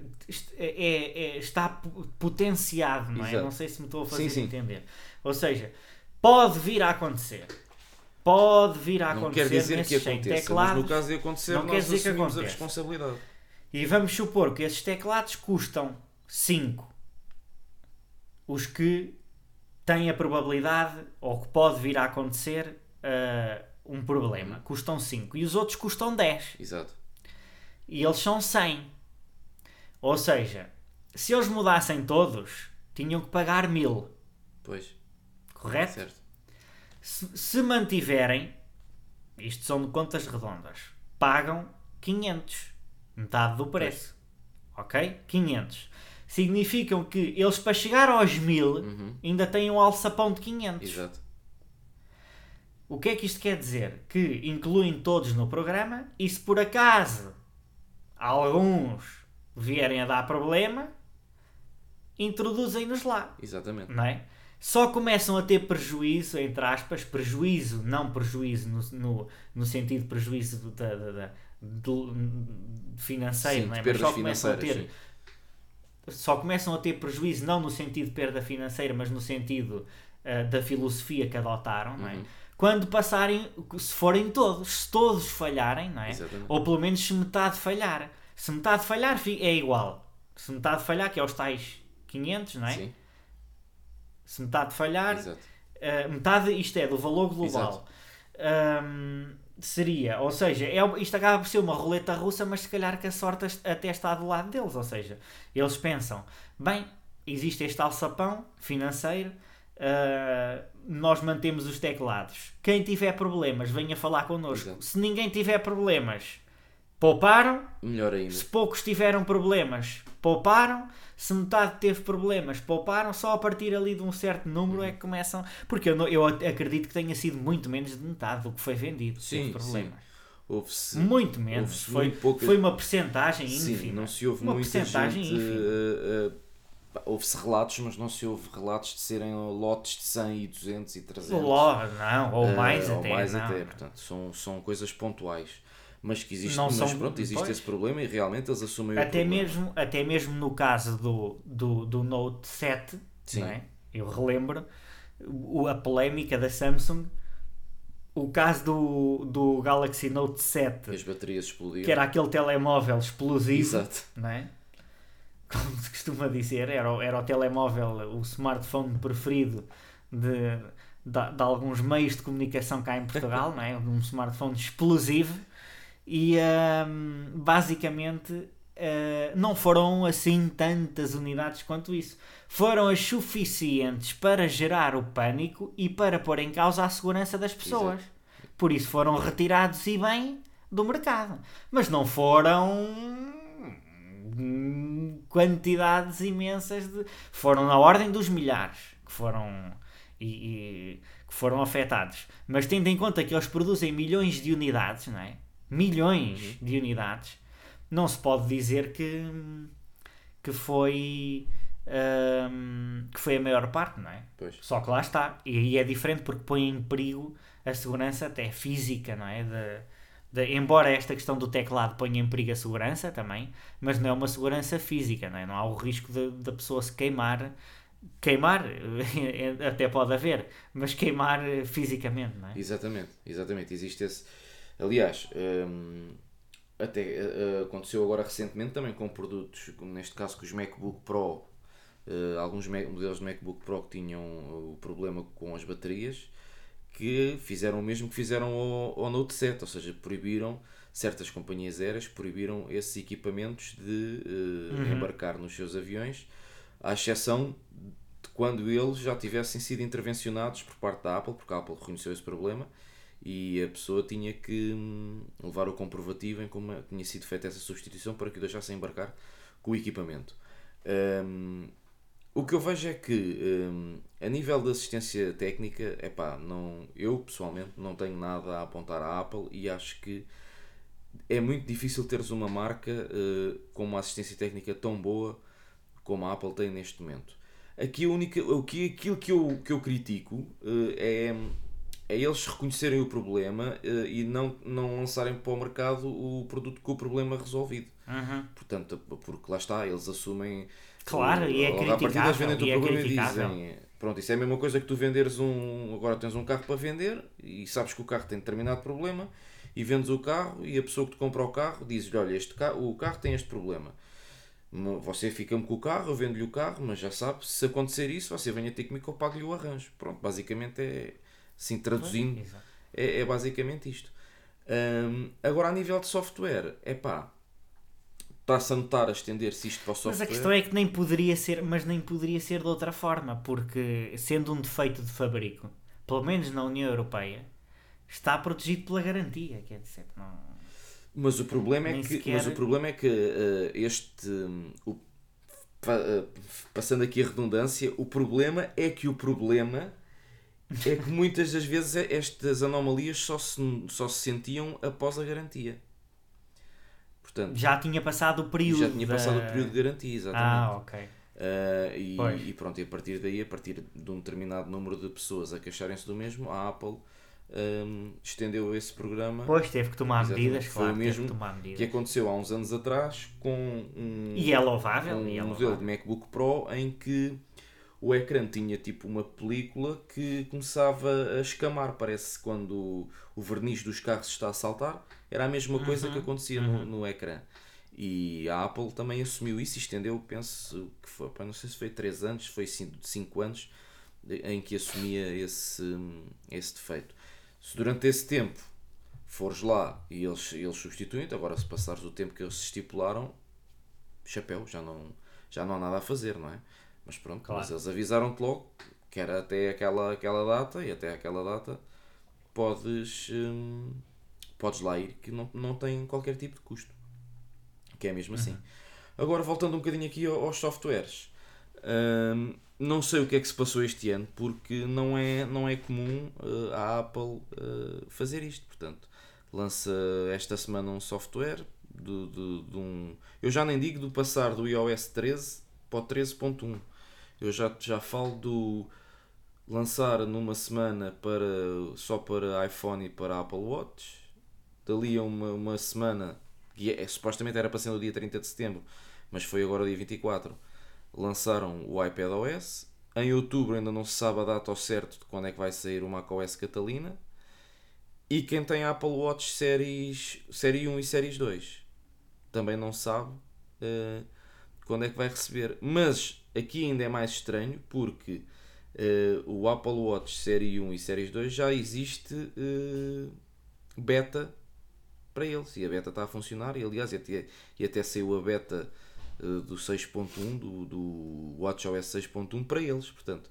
[SPEAKER 2] É, é- é- está po- potenciado, não é?
[SPEAKER 1] Exato.
[SPEAKER 2] Não sei se me estou a fazer
[SPEAKER 1] Sim, sim.
[SPEAKER 2] entender. Ou seja, pode vir a acontecer. Pode vir a
[SPEAKER 1] não
[SPEAKER 2] acontecer
[SPEAKER 1] quer dizer que
[SPEAKER 2] nesses 100
[SPEAKER 1] aconteça, mas
[SPEAKER 2] teclados.
[SPEAKER 1] no caso de acontecer,
[SPEAKER 2] não quer
[SPEAKER 1] nós
[SPEAKER 2] dizer que
[SPEAKER 1] assumimos a
[SPEAKER 2] aconteça.
[SPEAKER 1] responsabilidade.
[SPEAKER 2] E vamos supor que esses teclados custam 5. Os que têm a probabilidade, ou que pode vir a acontecer, ah, um problema. Custam 5. E os outros custam 10.
[SPEAKER 1] Exato.
[SPEAKER 2] E eles são 100. Ou seja, se eles mudassem todos, tinham que pagar 1000.
[SPEAKER 1] Pois,
[SPEAKER 2] Correto?
[SPEAKER 1] certo.
[SPEAKER 2] Se, se mantiverem, isto são de contas redondas, pagam 500, metade do preço. Ok? 500. Significam que eles, para chegar aos 1000,
[SPEAKER 1] Uhum.
[SPEAKER 2] ainda têm um alçapão de 500.
[SPEAKER 1] Exato.
[SPEAKER 2] O que é que isto quer dizer? Que incluem todos no programa e se por acaso alguns vierem a dar problema, introduzem-nos lá.
[SPEAKER 1] Exatamente.
[SPEAKER 2] não é? Só começam a ter prejuízo, entre aspas, prejuízo, não prejuízo no, no, no sentido de prejuízo da, da- da- do- financeiro,
[SPEAKER 1] Sim,
[SPEAKER 2] não é? Mas só começam a ter,
[SPEAKER 1] sim.
[SPEAKER 2] só começam a ter prejuízo não no sentido de perda financeira, mas no sentido ah, da filosofia que adotaram, não é?
[SPEAKER 1] Uhum.
[SPEAKER 2] quando passarem, se forem todos, se todos falharem, não é?
[SPEAKER 1] Exatamente.
[SPEAKER 2] Ou pelo menos se metade falhar. Se metade falhar, é igual. Se metade falhar, que é os tais 500, não é?
[SPEAKER 1] Sim,
[SPEAKER 2] Se metade falhar. Uh, metade, isto é, do valor global. Um, seria, ou seja, é, isto acaba por ser uma roleta russa, mas se calhar que a sorte até está do lado deles. Ou seja, eles pensam, bem, existe este alçapão financeiro, uh, nós mantemos os teclados. Quem tiver problemas, venha falar connosco.
[SPEAKER 1] Exato.
[SPEAKER 2] Se ninguém tiver problemas, pouparam.
[SPEAKER 1] Melhor ainda.
[SPEAKER 2] Se poucos tiveram problemas, pouparam. Se metade teve problemas, pouparam. Só a partir ali de um certo número é que começam. Porque eu, não- eu acredito que tenha sido muito menos de metade do que foi vendido.
[SPEAKER 1] Sim,
[SPEAKER 2] problemas.
[SPEAKER 1] Houve-se.
[SPEAKER 2] Muito menos. Foi,
[SPEAKER 1] muito pouca-
[SPEAKER 2] foi uma percentagem
[SPEAKER 1] Sim,
[SPEAKER 2] ínfima.
[SPEAKER 1] não se ouve
[SPEAKER 2] Uma
[SPEAKER 1] muita
[SPEAKER 2] percentagem
[SPEAKER 1] gente. eh, pá, Houve-se relatos, mas não se ouve relatos de serem lotes de 100 e 200 e 300.
[SPEAKER 2] Logo, não, ou
[SPEAKER 1] Eh,
[SPEAKER 2] mais
[SPEAKER 1] ou
[SPEAKER 2] até.
[SPEAKER 1] mais
[SPEAKER 2] não.
[SPEAKER 1] até, portanto, são, são coisas pontuais. Mas que existe,
[SPEAKER 2] Não
[SPEAKER 1] mas
[SPEAKER 2] são-
[SPEAKER 1] pronto, existe esse problema e realmente eles assumem o
[SPEAKER 2] Até
[SPEAKER 1] problema.
[SPEAKER 2] mesmo, até mesmo no caso do, do, do Note 7,
[SPEAKER 1] Sim.
[SPEAKER 2] não é? eu relembro o- a polémica da Samsung, o caso do, do Galaxy Note 7,
[SPEAKER 1] Que as baterias explodiam.
[SPEAKER 2] que era aquele telemóvel explosivo,
[SPEAKER 1] Exato.
[SPEAKER 2] não é? Como se costuma dizer, era, o- era o telemóvel, o smartphone preferido de, de, de alguns meios de comunicação cá em Portugal, não é? Um smartphone explosivo e hum, basicamente uh, não foram assim tantas unidades quanto isso. Foram as suficientes para gerar o pânico e para pôr em causa a segurança das pessoas. Por isso foram retirados e bem do mercado. Mas não foram quantidades imensas de. Foram na ordem dos milhares que foram. E, e- que foram afetados. Mas tendo em conta que eles produzem milhões de unidades, não é? Milhões de unidades, não se pode dizer que, que foi hum, que foi a maior parte, não é?
[SPEAKER 1] Pois.
[SPEAKER 2] Só que lá está. E aí é diferente porque põe em perigo a segurança até física, não é? De, de- embora esta questão do teclado ponha em perigo a segurança também, mas não é uma segurança física, não é? Não há o risco da pessoa se queimar. Queimar, até pode haver, mas queimar eh, fisicamente, não é?
[SPEAKER 1] Exatamente, exatamente. Existe esse. Aliás, hum, até eh, aconteceu agora recentemente também com produtos, como neste caso com os MacBook Pro, eh, alguns modelos de MacBook Pro que tinham o problema com as baterias, que fizeram o mesmo que fizeram ao, ao Note 7, ou seja, proibiram certas companhias aéreas proibiram esses equipamentos de eh, embarcar nos seus aviões, à exceção de quando eles já tivessem sido intervencionados por parte da Apple, porque a Apple reconheceu esse problema e a pessoa tinha que hum, levar o comprovativo em como tinha sido feita essa substituição para que o deixassem embarcar com o equipamento. Hum, o que eu vejo é que hum, a nível de assistência técnica, epá, não, eu pessoalmente não tenho nada a apontar à Apple e acho que é muito difícil teres uma marca eh, com uma assistência técnica tão boa como a Apple tem neste momento. Aqui a única, aquilo que eu, que eu critico eh, é, é eles reconhecerem o problema eh, e não, não lançarem para o mercado o produto com o problema resolvido.
[SPEAKER 2] Uhum.
[SPEAKER 1] Portanto, porque lá está, eles assumem.
[SPEAKER 2] Claro, e é
[SPEAKER 1] logo à partida eles vendem-te o
[SPEAKER 2] criticável, é
[SPEAKER 1] problema e
[SPEAKER 2] criticável.
[SPEAKER 1] dizem. Pronto, isso é a mesma coisa que tu venderes um. Agora tens um carro para vender e sabes que o carro tem determinado problema e vendes o carro e a pessoa que te compra o carro diz-lhe: Olha, este carro, o carro tem este problema. Você fica-me com o carro, eu vendo-lhe o carro, mas já sabe, se acontecer isso, você venha ter comigo que eu pago-lhe o arranjo. Pronto, basicamente é. Assim, traduzindo,
[SPEAKER 2] Exato.
[SPEAKER 1] é, é basicamente isto. Hum, agora, a nível de software, é pá, está-se a notar a estender-se isto para o
[SPEAKER 2] Mas
[SPEAKER 1] software.
[SPEAKER 2] a questão é que nem poderia ser, mas nem poderia ser de outra forma, porque sendo um defeito de fabrico, pelo menos na União Europeia, está protegido pela garantia, quer dizer, não...
[SPEAKER 1] Mas o problema é que,
[SPEAKER 2] sequer-
[SPEAKER 1] mas o problema é que eh, este. o- pa- eh, passando aqui a redundância, o problema é que o problema é que muitas das vezes é- estas anomalias só se, só se sentiam após a garantia. Portanto,
[SPEAKER 2] já tinha passado o período.
[SPEAKER 1] já tinha
[SPEAKER 2] da-
[SPEAKER 1] passado o período de garantia, exatamente.
[SPEAKER 2] Ah, ok.
[SPEAKER 1] Uh, e, e pronto, e a partir daí, a partir de um determinado número de pessoas a queixarem-se do mesmo, a Apple um, estendeu esse programa
[SPEAKER 2] Pois teve que tomar
[SPEAKER 1] Exatamente.
[SPEAKER 2] medidas,
[SPEAKER 1] Foi
[SPEAKER 2] claro,
[SPEAKER 1] o mesmo
[SPEAKER 2] que
[SPEAKER 1] que aconteceu há uns anos atrás com um,
[SPEAKER 2] E é louvável,
[SPEAKER 1] um
[SPEAKER 2] e é
[SPEAKER 1] modelo
[SPEAKER 2] louvável.
[SPEAKER 1] de MacBook Pro em que o ecrã tinha tipo uma película que começava a escamar, parece quando o verniz dos carros está a saltar, era a mesma coisa que acontecia no, no ecrã. E a Apple também assumiu isso e estendeu, penso que foi, não sei se foi 3 anos, foi 5 anos, em que assumia esse, esse defeito. Se durante esse tempo fores lá e eles, eles substituem-te, agora se passares o tempo que eles estipularam, chapéu, já não, já não há nada a fazer, não é? Mas pronto,
[SPEAKER 2] Claro.
[SPEAKER 1] mas eles avisaram-te logo que era até aquela, aquela data e até aquela data podes, hum, podes lá ir que não, não tem qualquer tipo de custo. Que é mesmo assim. Agora voltando um bocadinho aqui ao- aos softwares. hum, não sei o que é que se passou este ano porque não é, não é comum uh, a Apple uh, fazer isto. Portanto, lança esta semana um software do, do, de um. Eu já nem digo do passar do iOS 13 para o 13.1. Eu já, já falo do lançar numa semana para, só para iPhone e para Apple Watch. Dali a uma, uma semana, que é, supostamente era para ser no dia 30 de setembro, mas foi agora dia 24. Lançaram o iPadOS. Em outubro ainda não se sabe a data ao certo de quando é que vai sair o macOS Catalina. E quem tem Apple Watch séries, série 1 e séries 2 também não sabe eh, quando é que vai receber. Mas aqui ainda é mais estranho porque eh, o Apple Watch série 1 e séries 2 já existe eh, beta para eles e a beta está a funcionar. E aliás, e até, e até saiu a beta eh, do 6.1 do, do WatchOS 6.1 para eles. Portanto,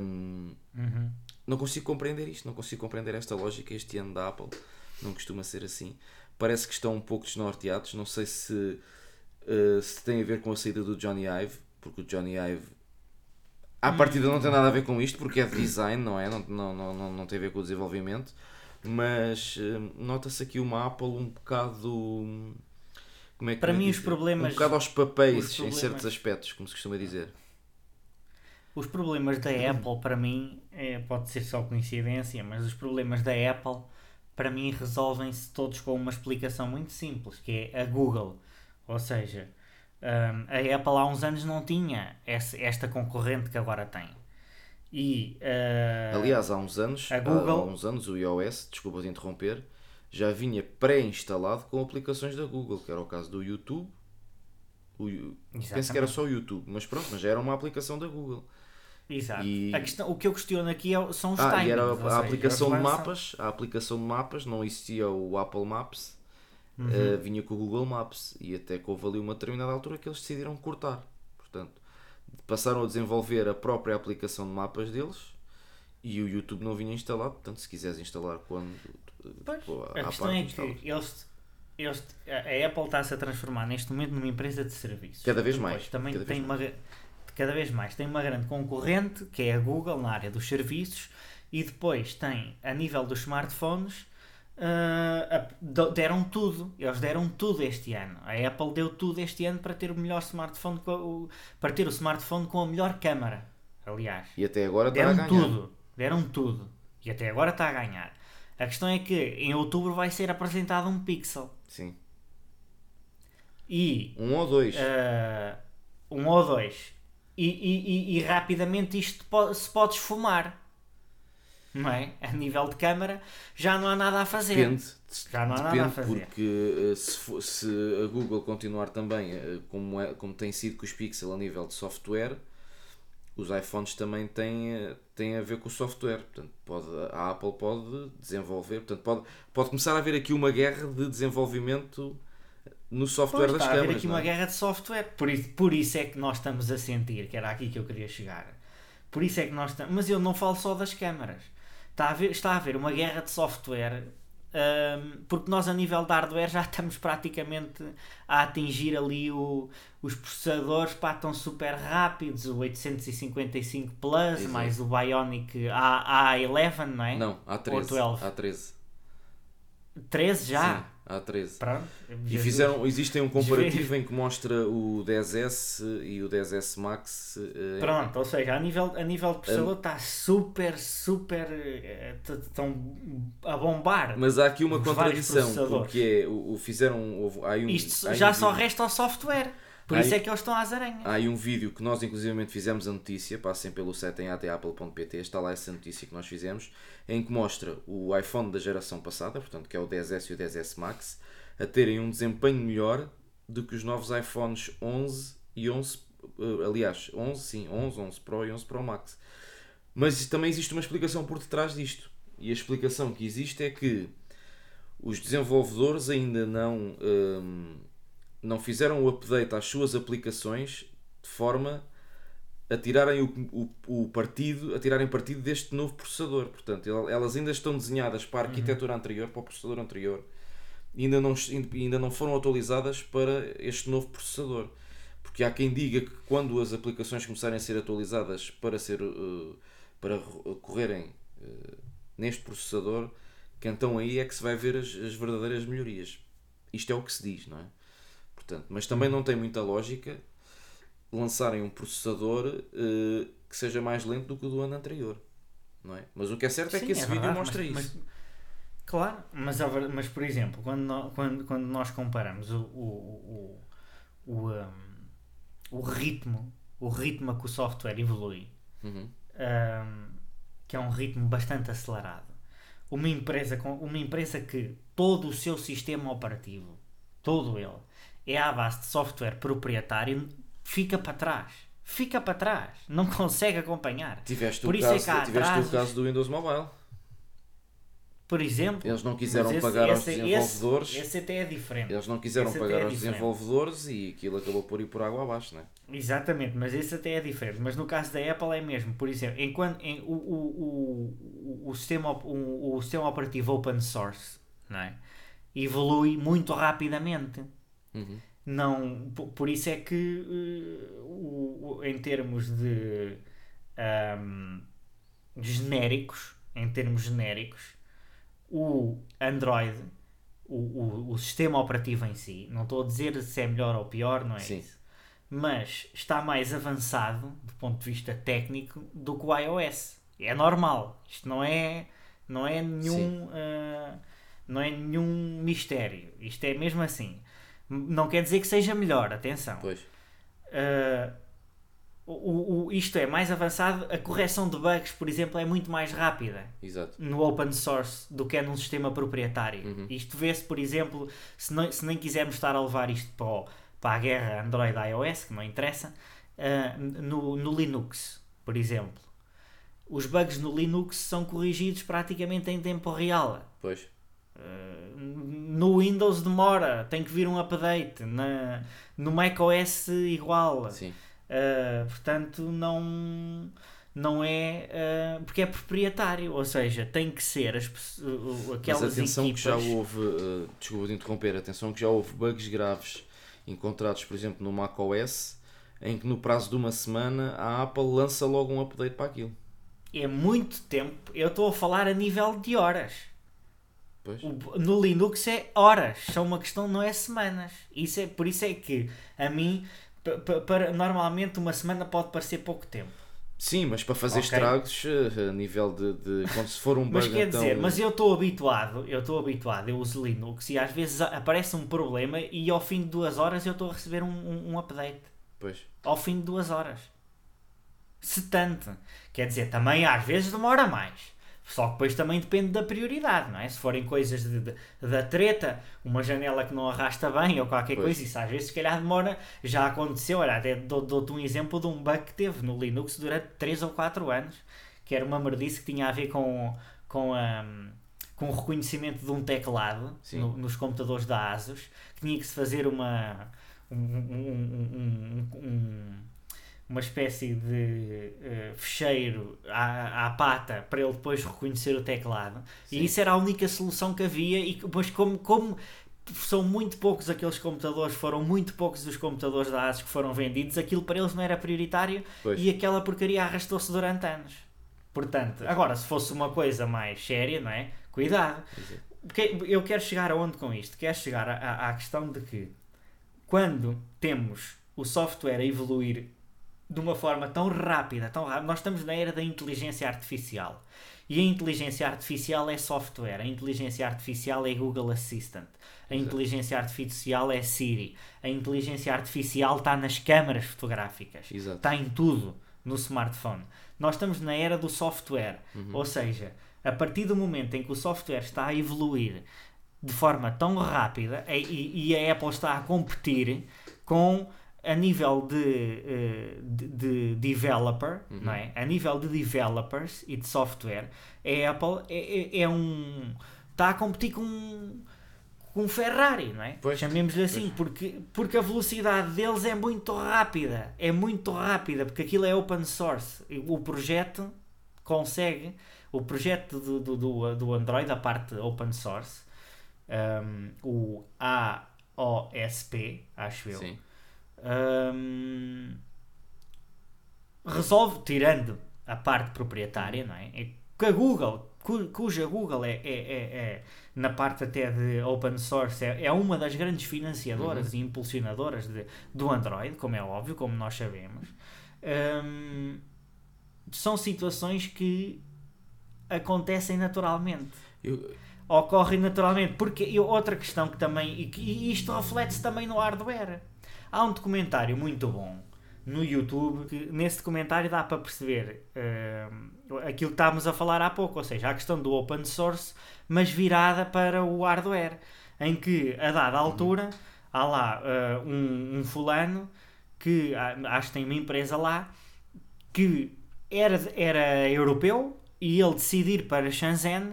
[SPEAKER 1] hum,
[SPEAKER 2] Uhum.
[SPEAKER 1] não consigo compreender isto, não consigo compreender esta lógica este ano da Apple. Não costuma ser assim. Parece que estão um pouco desnorteados. Não sei se, eh, se tem a ver com a saída do Johnny Ive, porque o Johnny Ive à partida não tem nada a ver com isto, porque é de design, não é? Não, não, não, não, tem a ver com o desenvolvimento. Mas eh, nota-se aqui uma Apple um bocado. Como é que
[SPEAKER 2] Para mim, os problemas-
[SPEAKER 1] Um bocado aos papéis, em certos aspectos, como se costuma dizer.
[SPEAKER 2] Os problemas da Apple, para mim, é, pode ser só coincidência, mas os problemas da Apple, para mim, resolvem-se todos com uma explicação muito simples, que é a Google. Ou seja, hum, a Apple há uns anos não tinha esse- esta concorrente que agora tem. E, eh,
[SPEAKER 1] Aliás, há uns anos,
[SPEAKER 2] a Google-
[SPEAKER 1] há uns anos o iOS, desculpa de interromper, já vinha pré-instalado com aplicações da Google, que era o caso do YouTube. O, penso que era só o YouTube, mas pronto, mas já era uma aplicação da Google.
[SPEAKER 2] Exato.
[SPEAKER 1] E-
[SPEAKER 2] A questão, o que eu questiono aqui é- são os
[SPEAKER 1] Ah,
[SPEAKER 2] timings.
[SPEAKER 1] e era a,
[SPEAKER 2] seja,
[SPEAKER 1] aplicação de mapas, a aplicação de mapas, não existia o Apple Maps,
[SPEAKER 2] Uhum.
[SPEAKER 1] eh, vinha com o Google Maps e até que houve ali uma determinada altura que eles decidiram cortar. Portanto, passaram a desenvolver a própria aplicação de mapas deles e o YouTube não vinha instalado, portanto, se quiseres instalar quando
[SPEAKER 2] Pois,
[SPEAKER 1] tipo,
[SPEAKER 2] a questão
[SPEAKER 1] parte,
[SPEAKER 2] é que eles, eles, a Apple está-se a transformar neste momento numa empresa de serviços.
[SPEAKER 1] Cada vez
[SPEAKER 2] Depois
[SPEAKER 1] mais,
[SPEAKER 2] Também
[SPEAKER 1] cada
[SPEAKER 2] tem
[SPEAKER 1] vez
[SPEAKER 2] uma, gra- cada vez mais tem uma grande concorrente, que é a Google, na área dos serviços, e depois tem, a nível dos smartphones, do- deram tudo. Eles deram tudo este ano. A Apple deu tudo este ano para ter o melhor smartphone, com o- para ter o smartphone com a melhor câmara. Aliás.
[SPEAKER 1] E até agora está a
[SPEAKER 2] Deram
[SPEAKER 1] ganhar.
[SPEAKER 2] tudo, deram tudo. E até agora está a ganhar. A questão é que em outubro vai ser apresentado um Pixel.
[SPEAKER 1] Sim.
[SPEAKER 2] E
[SPEAKER 1] Um ou dois.
[SPEAKER 2] eh, um ou dois. E, e, e, e rapidamente isto po- se pode esfumar. Não é? A nível de câmara já não há nada a fazer.
[SPEAKER 1] Depende.
[SPEAKER 2] Já não há nada a
[SPEAKER 1] Depende
[SPEAKER 2] fazer.
[SPEAKER 1] porque eh, se, fo- se a Google continuar também eh, como, é, como tem sido com os Pixel a nível de software, os iPhones também têm, eh, têm a ver com o software. Portanto, pode, a Apple pode desenvolver, portanto, pode, pode começar a haver aqui uma guerra de desenvolvimento no software
[SPEAKER 2] Pois,
[SPEAKER 1] das
[SPEAKER 2] está a haver
[SPEAKER 1] câmaras.
[SPEAKER 2] aqui
[SPEAKER 1] não
[SPEAKER 2] uma
[SPEAKER 1] é?
[SPEAKER 2] guerra de software. Por isso, por isso é que nós estamos a sentir, que era aqui que eu queria chegar. Por isso é que nós estamos. Mas eu não falo só das câmaras. Está a haver, está a haver uma guerra de software. hum, porque nós, a nível de hardware, já estamos praticamente a atingir ali o- os processadores pá, estão super rápidos. O 855 Plus,
[SPEAKER 1] Exato.
[SPEAKER 2] mais o Bionic A, A11, não é?
[SPEAKER 1] Não, há 13.
[SPEAKER 2] 12.
[SPEAKER 1] Há 13.
[SPEAKER 2] 13 já.
[SPEAKER 1] Sim, há 13.
[SPEAKER 2] Pronto.
[SPEAKER 1] E fizeram, existe um comparativo em que mostra o 10S e o 10S Max. eh,
[SPEAKER 2] Pronto, ou seja, a nível, a nível de processador está super, super. eh, Estão a bombar.
[SPEAKER 1] Mas há aqui uma contradição, porque é, o, o fizeram. Houve, um,
[SPEAKER 2] Isto
[SPEAKER 1] há
[SPEAKER 2] já
[SPEAKER 1] um
[SPEAKER 2] só resta ao software. Por
[SPEAKER 1] Há
[SPEAKER 2] isso
[SPEAKER 1] aí-
[SPEAKER 2] é que eles estão às aranhas.
[SPEAKER 1] Há aí um vídeo que nós inclusivamente fizemos a notícia, passem pelo site em atapple.pt, está lá essa notícia que nós fizemos, em que mostra o iPhone da geração passada, portanto que é o 10S e o 10S Max, a terem um desempenho melhor do que os novos iPhones 11 e 11, eh, aliás, 11, sim, 11, 11 Pro e 11 Pro Max. Mas também existe uma explicação por detrás disto. E a explicação que existe é que os desenvolvedores ainda não, hum, não fizeram o update às suas aplicações de forma a tirarem o, o, o partido, a tirarem partido deste novo processador. Portanto, el- elas ainda estão desenhadas para a arquitetura anterior, para o processador anterior, e ainda não, ainda não foram atualizadas para este novo processador. Porque há quem diga que quando as aplicações começarem a ser atualizadas para, ser, eh, para correrem eh, neste processador, que então aí é que se vai ver as, as verdadeiras melhorias. Isto é o que se diz, não é? Portanto, mas também não tem muita lógica lançarem um processador eh, que seja mais lento do que o do ano anterior. Não é? Mas o que é certo é
[SPEAKER 2] Sim,
[SPEAKER 1] que esse vídeo
[SPEAKER 2] verdade,
[SPEAKER 1] mostra
[SPEAKER 2] mas-
[SPEAKER 1] isso.
[SPEAKER 2] mas- claro, mas, ver- mas por exemplo, quando, nó- quando, quando nós comparamos o, o, o, o, um, o ritmo, o ritmo a que o software evolui,
[SPEAKER 1] Uhum.
[SPEAKER 2] um, que é um ritmo bastante acelerado, uma empresa, com, uma empresa que todo o seu sistema operativo, todo ele, é à base de software proprietário, fica para trás. Fica para trás. Não consegue acompanhar.
[SPEAKER 1] Tiveste,
[SPEAKER 2] Por
[SPEAKER 1] o,
[SPEAKER 2] isso é
[SPEAKER 1] caso,
[SPEAKER 2] que há
[SPEAKER 1] tiveste o
[SPEAKER 2] atrasos.
[SPEAKER 1] caso do Windows Mobile.
[SPEAKER 2] Por exemplo,
[SPEAKER 1] Eles não quiseram
[SPEAKER 2] esse-
[SPEAKER 1] pagar aos
[SPEAKER 2] esse-
[SPEAKER 1] desenvolvedores.
[SPEAKER 2] Esse, esse até é diferente.
[SPEAKER 1] Eles não quiseram pagar
[SPEAKER 2] é
[SPEAKER 1] aos
[SPEAKER 2] diferente.
[SPEAKER 1] desenvolvedores e aquilo acabou por ir por água abaixo, não é?
[SPEAKER 2] Exatamente, mas esse até é diferente. Mas no caso da Apple é mesmo. Por exemplo, enquanto em, o, o, o, o, sistema, o, o sistema operativo open source não é? evolui muito rapidamente.
[SPEAKER 1] Uhum.
[SPEAKER 2] Não, por, isso é que eh, o, o- em termos de ahm, genéricos, em termos genéricos, o Android, o, o, o sistema operativo em si, não estou a dizer se é melhor ou pior, não é
[SPEAKER 1] Sim.
[SPEAKER 2] isso, mas está mais avançado do ponto de vista técnico do que o iOS. É normal, isto não é, não é nenhum ah, não é nenhum mistério. Isto é mesmo assim. Não quer dizer que seja melhor, atenção.
[SPEAKER 1] Pois.
[SPEAKER 2] Uh, o, o- isto é mais avançado, a correção de bugs, por exemplo, é muito mais rápida
[SPEAKER 1] Exato.
[SPEAKER 2] no open source do que é num sistema proprietário.
[SPEAKER 1] Uhum.
[SPEAKER 2] Isto vê-se, por exemplo, se, não- se nem quisermos estar a levar isto para, o- para a guerra Android-iOS, que não interessa, uh, no, no Linux, por exemplo. Os bugs no Linux são corrigidos praticamente em tempo real.
[SPEAKER 1] Pois.
[SPEAKER 2] Uh, no Windows demora, tem que vir um update. Na, no macOS igual. Uh, portanto, não, não é. uh, porque é proprietário, ou seja, tem que ser as, uh, aquelas
[SPEAKER 1] Mas atenção
[SPEAKER 2] equipas.
[SPEAKER 1] que já houve, uh, desculpa de interromper, atenção que já houve bugs graves encontrados, por exemplo, no macOS, em que no prazo de uma semana a Apple lança logo um update para aquilo.
[SPEAKER 2] É muito tempo. Eu estou a falar a nível de horas. O- no Linux é horas, são uma questão, não é semanas. Isso é, por isso é que a mim, pa- pa- para, normalmente uma semana pode parecer pouco tempo.
[SPEAKER 1] Sim, mas para fazer
[SPEAKER 2] Ok.
[SPEAKER 1] estragos uh, a nível de, de quando se for um bug
[SPEAKER 2] Mas quer
[SPEAKER 1] então,
[SPEAKER 2] dizer, mas eu estou habituado, eu estou habituado, eu uso Linux e às vezes aparece um problema e ao fim de duas horas eu estou a receber um, um, um update.
[SPEAKER 1] Pois.
[SPEAKER 2] Ao fim de duas horas. Se tanto. Quer dizer, também às vezes demora mais. Só que depois também depende da prioridade, não é? Se forem coisas de, de- da treta, uma janela que não arrasta bem ou qualquer
[SPEAKER 1] Pois.
[SPEAKER 2] coisa, isso às vezes se calhar demora. Já aconteceu, olha, até dou- dou-te um exemplo de um bug que teve no Linux durante 3 ou 4 anos, que era uma merdice que tinha a ver com, com, a, com o reconhecimento de um teclado no- nos computadores da ASUS, que tinha que se fazer uma. um- um- um- um- um- uma espécie de eh, fecheiro à, à pata para ele depois reconhecer o teclado
[SPEAKER 1] Sim.
[SPEAKER 2] e isso era a única solução que havia e mas como, como são muito poucos aqueles computadores foram muito poucos dos computadores da ASUS que foram vendidos aquilo para eles não era prioritário
[SPEAKER 1] Pois.
[SPEAKER 2] e aquela porcaria arrastou-se durante anos portanto, agora se fosse uma coisa mais séria, não é? Cuidado eu quero chegar aonde com isto? Quero chegar à, à questão de que quando temos o software a evoluir de uma forma tão rápida, tão rápida, nós estamos na era da inteligência artificial E a inteligência artificial é software, a inteligência artificial é Google Assistant, a inteligência artificial é Siri, a inteligência artificial está nas câmaras fotográficas,
[SPEAKER 1] Exato.
[SPEAKER 2] está em tudo no smartphone. Nós estamos na era do software,
[SPEAKER 1] Uhum.
[SPEAKER 2] ou seja, a partir do momento em que o software está a evoluir de forma tão rápida e, e- e a Apple está a competir com a nível de, eh, de, de developer, não é? A nível de developers e de software, a Apple é, é- é um está a competir com com Ferrari, não é? Chamemos-lhe assim, porque, porque a velocidade deles é muito rápida, é muito rápida, porque aquilo é open source. O projeto consegue, o projeto do, do, do, do Android, a parte open source, um, o AOSP, acho eu,
[SPEAKER 1] Sim.
[SPEAKER 2] Um, resolve, tirando a parte proprietária, não é? É que a Google, cu- cuja Google é, é, é, é, na parte até de open source, é, é uma das grandes financiadoras e impulsionadoras de, do Android, como é óbvio, como nós sabemos, um, são situações que acontecem naturalmente
[SPEAKER 1] Eu,
[SPEAKER 2] ocorre naturalmente. Porque outra questão que também, e, que- e isto reflete-se também no hardware. Há um documentário muito bom no YouTube que nesse documentário dá para perceber eh, aquilo que estávamos a falar há pouco, ou seja, a questão do open source, mas virada para o hardware, em que a dada altura há lá eh, um, um fulano que acho que tem uma empresa lá que era, era europeu e ele decidir para Shenzhen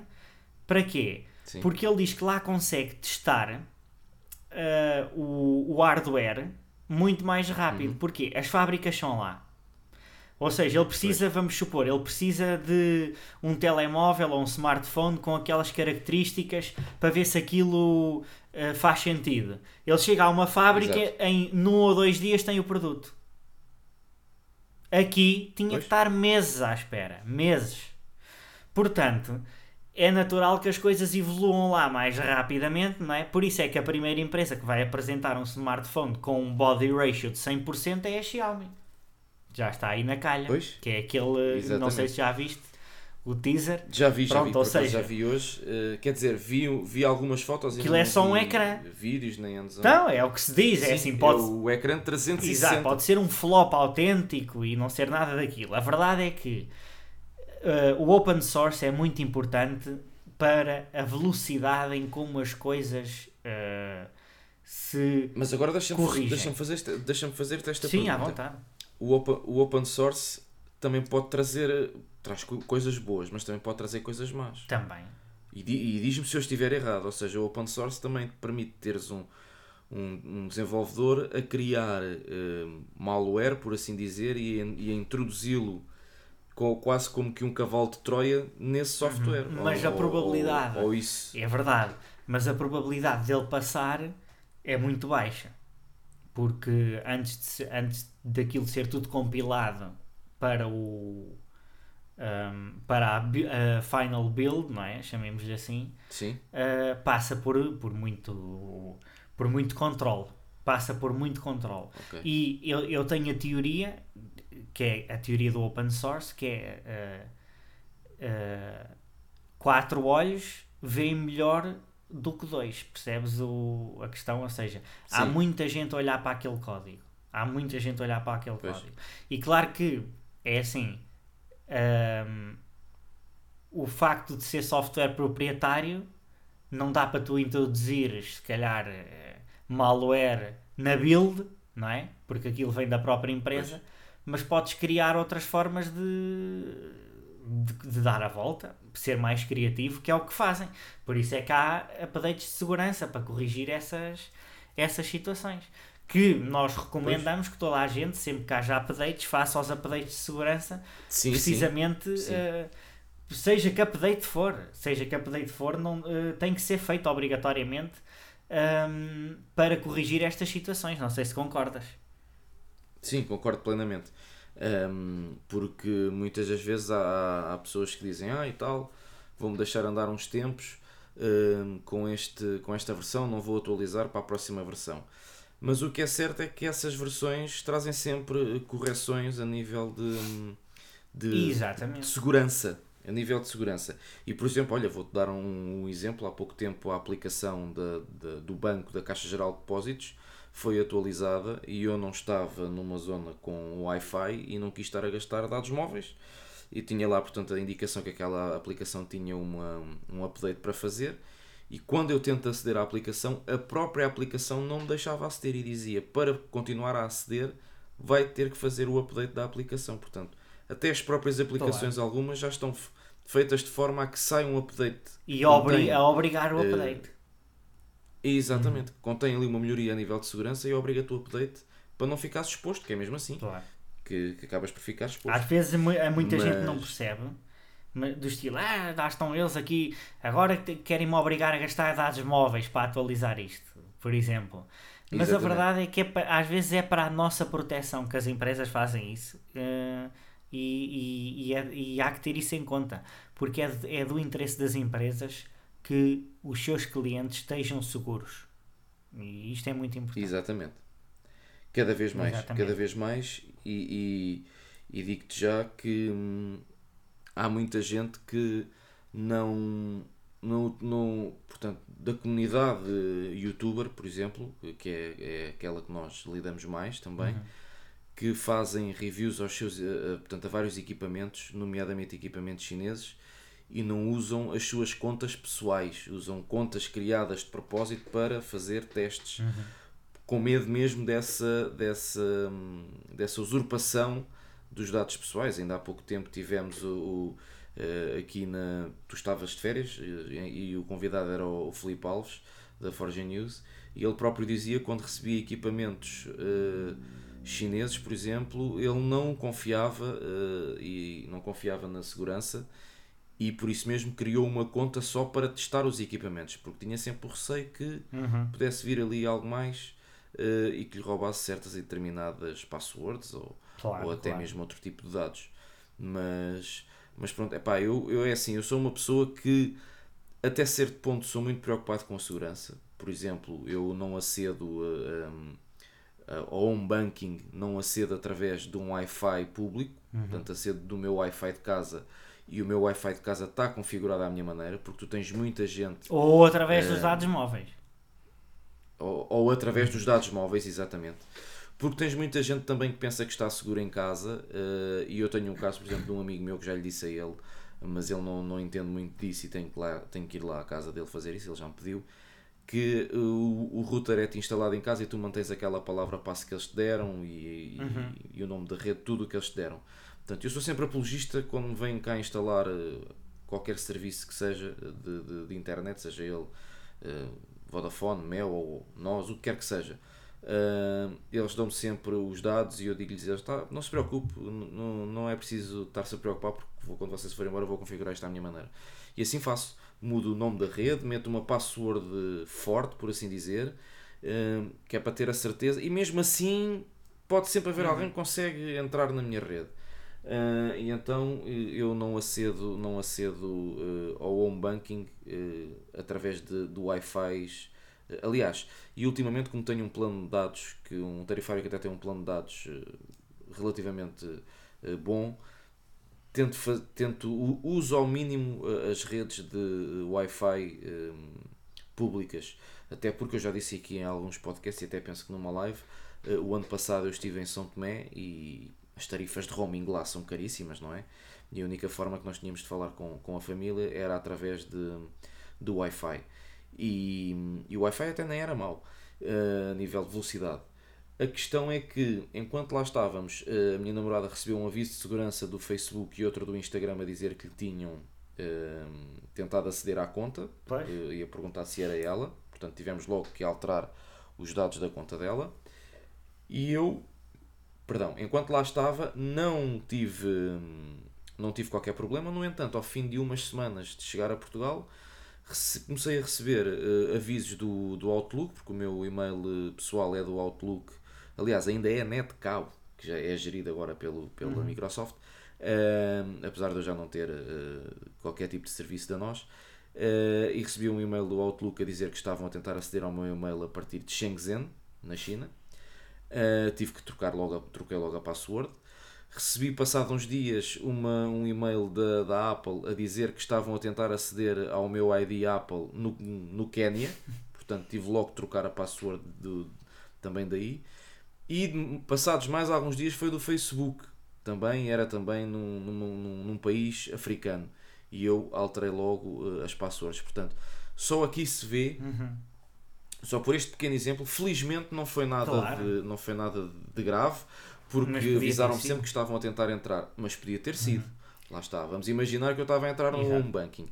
[SPEAKER 2] para quê?
[SPEAKER 1] sim.
[SPEAKER 2] Porque ele diz que lá consegue testar ah, o, o hardware muito mais rápido. Porquê? As fábricas são lá. Ou seja, ele precisa, vamos supor, ele precisa de um telemóvel ou um smartphone com aquelas características para ver se aquilo ah, faz sentido. Ele chega a uma fábrica,
[SPEAKER 1] Exato.
[SPEAKER 2] em num ou dois dias tem o produto. Aqui tinha
[SPEAKER 1] Pois.
[SPEAKER 2] que estar meses à espera. Meses. Portanto, é natural que as coisas evoluam lá mais rapidamente, não é? Por isso é que a primeira empresa que vai apresentar um smartphone com um body ratio de 100% é a Xiaomi. Já está aí na calha.
[SPEAKER 1] Pois.
[SPEAKER 2] Que é aquele, não
[SPEAKER 1] Exatamente.
[SPEAKER 2] sei se já viste, o teaser.
[SPEAKER 1] Já vi, já
[SPEAKER 2] Pronto,
[SPEAKER 1] vi, por
[SPEAKER 2] ou seja-
[SPEAKER 1] já vi hoje. eh, quer dizer, vi, vi algumas fotos
[SPEAKER 2] Aquilo
[SPEAKER 1] não
[SPEAKER 2] é só um
[SPEAKER 1] vi
[SPEAKER 2] ecrã.
[SPEAKER 1] Vídeos nem antes.
[SPEAKER 2] Então, é o que se diz, é
[SPEAKER 1] Sim,
[SPEAKER 2] assim, pode,
[SPEAKER 1] o ecrã 360.
[SPEAKER 2] Exato, pode ser um flop autêntico e não ser nada daquilo. A verdade é que eh, o open source é muito importante para a velocidade em como as coisas eh, se.
[SPEAKER 1] Mas agora deixa-me deixa fazer esta, deixa fazer esta
[SPEAKER 2] Sim, à
[SPEAKER 1] pergunta.
[SPEAKER 2] vontade.
[SPEAKER 1] O open, o open source também pode trazer traz co- coisas boas, mas também pode trazer coisas más.
[SPEAKER 2] Também.
[SPEAKER 1] E, e diz-me se eu estiver errado, ou seja, o open source também te permite teres um, um, um desenvolvedor a criar eh, malware, por assim dizer, e, e a introduzi-lo quase como que um cavalo de Troia nesse software.
[SPEAKER 2] Uhum. Mas a probabilidade-
[SPEAKER 1] Ou, ou isso.
[SPEAKER 2] É verdade. Mas a probabilidade dele passar é muito baixa. Porque antes, de antes daquilo ser tudo compilado para o. um, para a, a final build, não é? Chamemos-lhe assim.
[SPEAKER 1] Sim,
[SPEAKER 2] uh, passa por, por muito por muito controle passa por muito controle
[SPEAKER 1] ok.
[SPEAKER 2] e eu, eu tenho a teoria que é a teoria do open source que é uh, uh, quatro olhos veem melhor do que dois percebes o, a questão ou seja há
[SPEAKER 1] Sim.
[SPEAKER 2] muita gente a olhar para aquele código há muita gente a olhar para aquele
[SPEAKER 1] Pois.
[SPEAKER 2] código e claro que é assim um, o facto de ser software proprietário não dá para tu introduzires, se calhar, eh, malware na build, não é? Porque aquilo vem da própria empresa, mas podes criar outras formas de, de, de dar a volta, ser mais criativo, que é o que fazem. Por isso é que há updates de segurança para corrigir essas, essas situações. Que nós recomendamos que toda a gente, sempre que haja updates, faça os updates de segurança
[SPEAKER 1] Sim,
[SPEAKER 2] precisamente
[SPEAKER 1] Sim.
[SPEAKER 2] eh, seja que update for seja que update for não, eh, tem que ser feito obrigatoriamente ehm, para corrigir estas situações não sei se concordas
[SPEAKER 1] Sim, concordo plenamente. Ahm, porque muitas das vezes há, há pessoas que dizem, ah e tal, vou-me deixar andar uns tempos ahm, com, este, com esta versão, não vou atualizar para a próxima versão. Mas o que é certo é que essas versões trazem sempre correções a nível de, de, de segurança. a nível de segurança. E por exemplo, olha, vou-te dar um, um, exemplo. Há pouco tempo a aplicação de, do banco da Caixa Geral de Depósitos foi atualizada e eu não estava numa zona com Wi-Fi e não quis estar a gastar dados móveis. E tinha lá, portanto, a indicação que aquela aplicação tinha uma, um update para fazer. E quando eu tento aceder à aplicação, a própria aplicação não me deixava aceder e dizia para continuar a aceder vai ter que fazer o update da aplicação. Portanto, até as próprias aplicações, algumas, já estão feitas de forma a que saia um update.
[SPEAKER 2] E obri a obrigar o uh, update.
[SPEAKER 1] Exatamente. Uhum. Contém ali uma melhoria a nível de segurança e obriga-te o update para não ficar exposto, que é mesmo assim.
[SPEAKER 2] Claro.
[SPEAKER 1] Que, que acabas por ficar exposto.
[SPEAKER 2] Às vezes muita Mas... gente não percebe do estilo, ah, lá estão eles aqui, agora querem-me obrigar a gastar dados móveis para atualizar isto, por exemplo. Mas Exatamente. a verdade é que é, às vezes é para a nossa proteção que as empresas fazem isso. Uh, e, e, e, é, e, há que ter isso em conta, porque é, é do interesse das empresas que os seus clientes estejam seguros. E isto é muito importante.
[SPEAKER 1] Exatamente. Cada vez mais, Exatamente. cada vez mais, e, e, e digo-te já que hum, há muita gente que não, não, não, portanto, da comunidade youtuber, por exemplo, que é, é aquela que nós lidamos mais também, uhum que fazem reviews aos seus, a, portanto, a vários equipamentos, nomeadamente equipamentos chineses, e não usam as suas contas pessoais, usam contas criadas de propósito para fazer testes, uhum. com medo mesmo dessa, dessa, dessa usurpação dos dados pessoais. Ainda há pouco tempo tivemos o, o uh, aqui na. Tu estavas de férias e, e, o convidado era o, o Felipe Alves, da Forge News, e ele próprio dizia quando recebia equipamentos. Uh, chineses, por exemplo, ele não confiava uh, e não confiava na segurança e por isso mesmo criou uma conta só para testar os equipamentos, porque tinha sempre o receio que uhum. pudesse vir ali algo mais uh, e que lhe roubasse certas e determinadas passwords ou, claro, ou até claro. mesmo outro tipo de dados. Mas, mas pronto, epá, eu, eu é assim, eu sou uma pessoa que até certo ponto sou muito preocupado com a segurança. Por exemplo, eu não acedo a, a ao home banking não acedo através de um Wi-Fi público, uhum. portanto acedo do meu Wi-Fi de casa e o meu Wi-Fi de casa está configurado à minha maneira, porque tu tens muita gente.
[SPEAKER 2] Ou através dos eh, dados móveis.
[SPEAKER 1] Ou, ou, através dos dados móveis, exatamente. Porque tens muita gente também que pensa que está seguro em casa, uh, e eu tenho um caso, por exemplo, de um amigo meu que já lhe disse a ele, mas ele não, não entende muito disso e tem que, lá, tem que ir lá à casa dele fazer isso, ele já me pediu que o, o router é-te instalado em casa e tu mantens aquela palavra passe que eles te deram e, uhum. e, e, o nome da rede, tudo o que eles te deram. Portanto, eu sou sempre apologista quando vem cá instalar uh, qualquer serviço que seja de, de, de internet, seja ele uh, Vodafone, Mel ou nós, o que quer que seja. Uh, eles dão-me sempre os dados e eu digo-lhes: tá, não se preocupe, não, não é preciso estar-se a preocupar, porque vou, quando vocês forem embora, vou configurar isto à minha maneira. E assim faço mudo o nome da rede, meto uma password forte, por assim dizer, hum, que é para ter a certeza, e mesmo assim pode sempre haver uhum. alguém que consegue entrar na minha rede. Uh, e então eu não acedo, não acedo uh, ao home banking uh, através de, do Wi-Fi. Aliás, e ultimamente, como tenho um plano de dados, que um tarifário que até tem um plano de dados relativamente bom, tento, tento uso ao mínimo eh, as redes de Wi-Fi públicas, até porque eu já disse aqui em alguns podcasts e até penso que numa live, o ano passado eu estive em São Tomé e as tarifas de roaming lá são caríssimas, não é? E a única forma que nós tínhamos de falar com, com a família era através de, do Wi-Fi. E, e o Wi-Fi até nem era mau uh, a nível de velocidade. A questão é que, enquanto lá estávamos, eh, a minha namorada recebeu um aviso de segurança do Facebook e outro do Instagram a dizer que lhe tinham uh, tentado aceder à conta e a perguntar se era ela. Portanto, tivemos logo que alterar os dados da conta dela. E eu, perdão, enquanto lá estava, não tive, não tive qualquer problema. No entanto, ao fim de umas semanas de chegar a Portugal, comecei a receber uh, avisos do, do Outlook, porque o meu e-mail pessoal é do Outlook aliás, ainda é a NetCow, que já é gerida agora pelo, pela uhum. Microsoft, uh, apesar de eu já não ter uh, qualquer tipo de serviço da nós. Uh, e recebi um e-mail do Outlook a dizer que estavam a tentar aceder ao meu e-mail a partir de Shenzhen, na China. Tive que trocar logo, troquei logo a password. Recebi, passado uns dias, uma, um e-mail da, da Apple a dizer que estavam a tentar aceder ao meu ID Apple no, no Quénia. Portanto, tive logo que trocar a password do, também daí. E passados mais alguns dias foi do Facebook. Também era também num, num, num país africano. E eu alterei logo uh, as passwords. Portanto, só aqui se vê,
[SPEAKER 2] Uhum.
[SPEAKER 1] Só por este pequeno exemplo, felizmente não foi nada,
[SPEAKER 2] Claro.
[SPEAKER 1] de, não foi nada de grave, porque avisaram-me
[SPEAKER 2] sido.
[SPEAKER 1] sempre que estavam a tentar entrar, mas podia ter sido. Lá está, vamos imaginar que eu estava a entrar no
[SPEAKER 2] Exato.
[SPEAKER 1] home banking.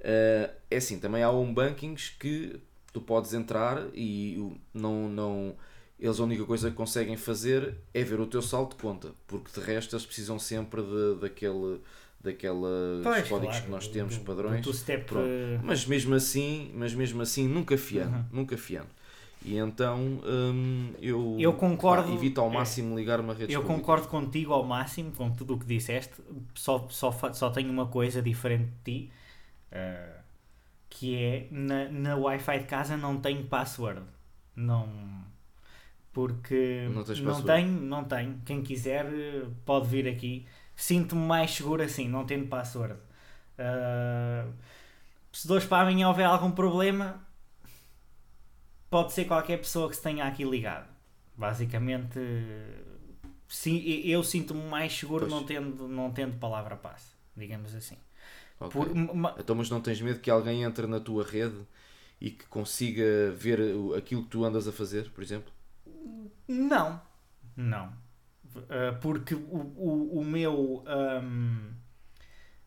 [SPEAKER 1] Uh, é assim, também há home bankings que tu podes entrar e não, não, eles a única coisa que conseguem fazer é ver o teu saldo de conta, porque de resto eles precisam sempre de, daquele, daqueles
[SPEAKER 2] Pois,
[SPEAKER 1] códigos
[SPEAKER 2] claro,
[SPEAKER 1] que nós temos,
[SPEAKER 2] do-
[SPEAKER 1] padrões.
[SPEAKER 2] do
[SPEAKER 1] Pronto.
[SPEAKER 2] eh,
[SPEAKER 1] Mas mesmo assim, mas mesmo assim nunca fiando,
[SPEAKER 2] Uhum.
[SPEAKER 1] nunca fiando. E então hum, eu,
[SPEAKER 2] Eu concordo-
[SPEAKER 1] pá, evito ao
[SPEAKER 2] é.
[SPEAKER 1] máximo ligar uma rede
[SPEAKER 2] Eu concordo contigo ao máximo com tudo o que disseste, só, só, só tenho uma coisa diferente de ti, eh, que é na, na Wi-Fi de casa não tenho password. Não. Porque
[SPEAKER 1] Não
[SPEAKER 2] não tenho, não tenho. Quem quiser eh, pode vir aqui. Sinto-me mais seguro assim, não tendo password. Eh, se hoje para amanhã houver algum problema, pode ser qualquer pessoa que se tenha aqui ligado. Basicamente, sim, eu sinto-me mais seguro
[SPEAKER 1] Pois.
[SPEAKER 2] não tendo, não tendo palavra passe, digamos assim.
[SPEAKER 1] Ok.
[SPEAKER 2] Por- ma-
[SPEAKER 1] Então, mas não tens medo que alguém entre na tua rede e que consiga ver aquilo que tu andas a fazer, por exemplo?
[SPEAKER 2] Não, não. Uh, porque o, o, o meu. um,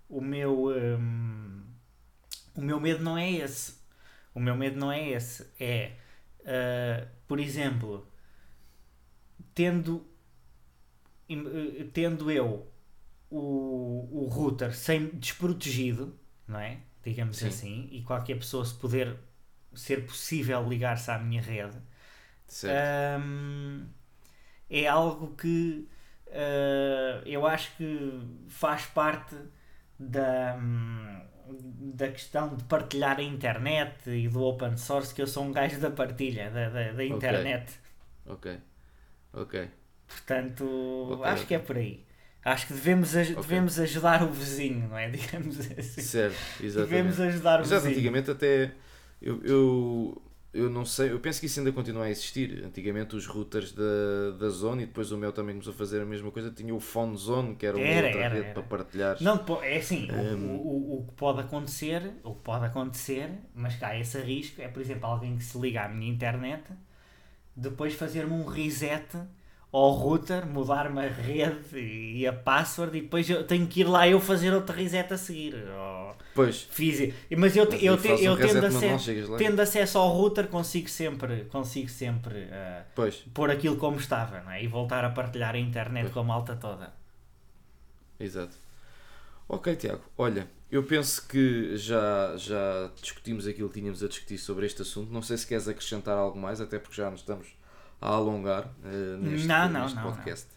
[SPEAKER 2] o meu. um, o meu medo não é esse. O meu medo não é esse. É. uh, por exemplo, tendo. uh, Tendo eu o, o router sem desprotegido, não é? Digamos
[SPEAKER 1] Sim.
[SPEAKER 2] assim, e qualquer pessoa se puder ser possível ligar-se à minha rede,
[SPEAKER 1] Certo.
[SPEAKER 2] Hum, é algo que uh, eu acho que faz parte da, hum, da questão de partilhar a internet e do open source, que eu sou um gajo da partilha da, da, da internet.
[SPEAKER 1] Ok. Ok.
[SPEAKER 2] Portanto,
[SPEAKER 1] Ok,
[SPEAKER 2] acho que é por aí. Acho que devemos, aj-
[SPEAKER 1] Ok.
[SPEAKER 2] devemos ajudar o vizinho, não é? Digamos assim.
[SPEAKER 1] Certo, exatamente.
[SPEAKER 2] Devemos ajudar o
[SPEAKER 1] Exato,
[SPEAKER 2] vizinho.
[SPEAKER 1] antigamente até eu, eu, eu não sei, eu penso que isso ainda continua a existir. Antigamente os routers da, da Zone e depois o meu também começou a fazer a mesma coisa, tinha o Phone Zone, que era uma
[SPEAKER 2] Era,
[SPEAKER 1] outra
[SPEAKER 2] era,
[SPEAKER 1] rede
[SPEAKER 2] era.
[SPEAKER 1] para partilhar.
[SPEAKER 2] Não, é assim, o-
[SPEAKER 1] Hum.
[SPEAKER 2] o, o, o que pode acontecer, o que pode acontecer, mas cá esse risco é, por exemplo, alguém que se liga à minha internet, depois fazer-me um reset ao router, mudar-me a rede e a password e depois eu tenho que ir lá eu fazer outro reset a seguir. Ou
[SPEAKER 1] Pois,
[SPEAKER 2] fiz, mas eu,
[SPEAKER 1] Mas
[SPEAKER 2] eu, te- eu tendo, acesso, tendo acesso ao router consigo sempre, consigo sempre ah,
[SPEAKER 1] pois,
[SPEAKER 2] pôr aquilo como estava não é? e voltar a partilhar a internet
[SPEAKER 1] Pois.
[SPEAKER 2] com a malta toda.
[SPEAKER 1] exato. Ok, Tiago, olha, eu penso que já, já discutimos aquilo que tínhamos a discutir sobre este assunto. Não sei se queres acrescentar algo mais, até porque já nos estamos a alongar eh, neste,
[SPEAKER 2] Não, não,
[SPEAKER 1] neste
[SPEAKER 2] não, não.
[SPEAKER 1] podcast.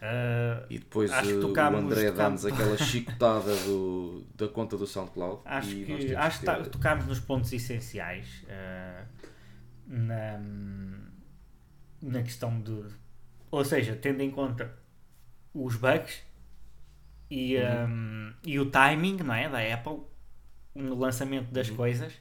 [SPEAKER 2] Ah,
[SPEAKER 1] E depois
[SPEAKER 2] Acho que
[SPEAKER 1] eh,
[SPEAKER 2] tocámos-
[SPEAKER 1] o André
[SPEAKER 2] tocámos-
[SPEAKER 1] dá-nos aquela chicotada do, da conta do SoundCloud.
[SPEAKER 2] Acho
[SPEAKER 1] e
[SPEAKER 2] que, acho que
[SPEAKER 1] ter-
[SPEAKER 2] tá- tocámos nos pontos essenciais eh, na, na questão do. Ou seja, tendo em conta os bugs e,
[SPEAKER 1] Uhum.
[SPEAKER 2] um, e o timing não é, da Apple no lançamento das
[SPEAKER 1] Uhum.
[SPEAKER 2] coisas,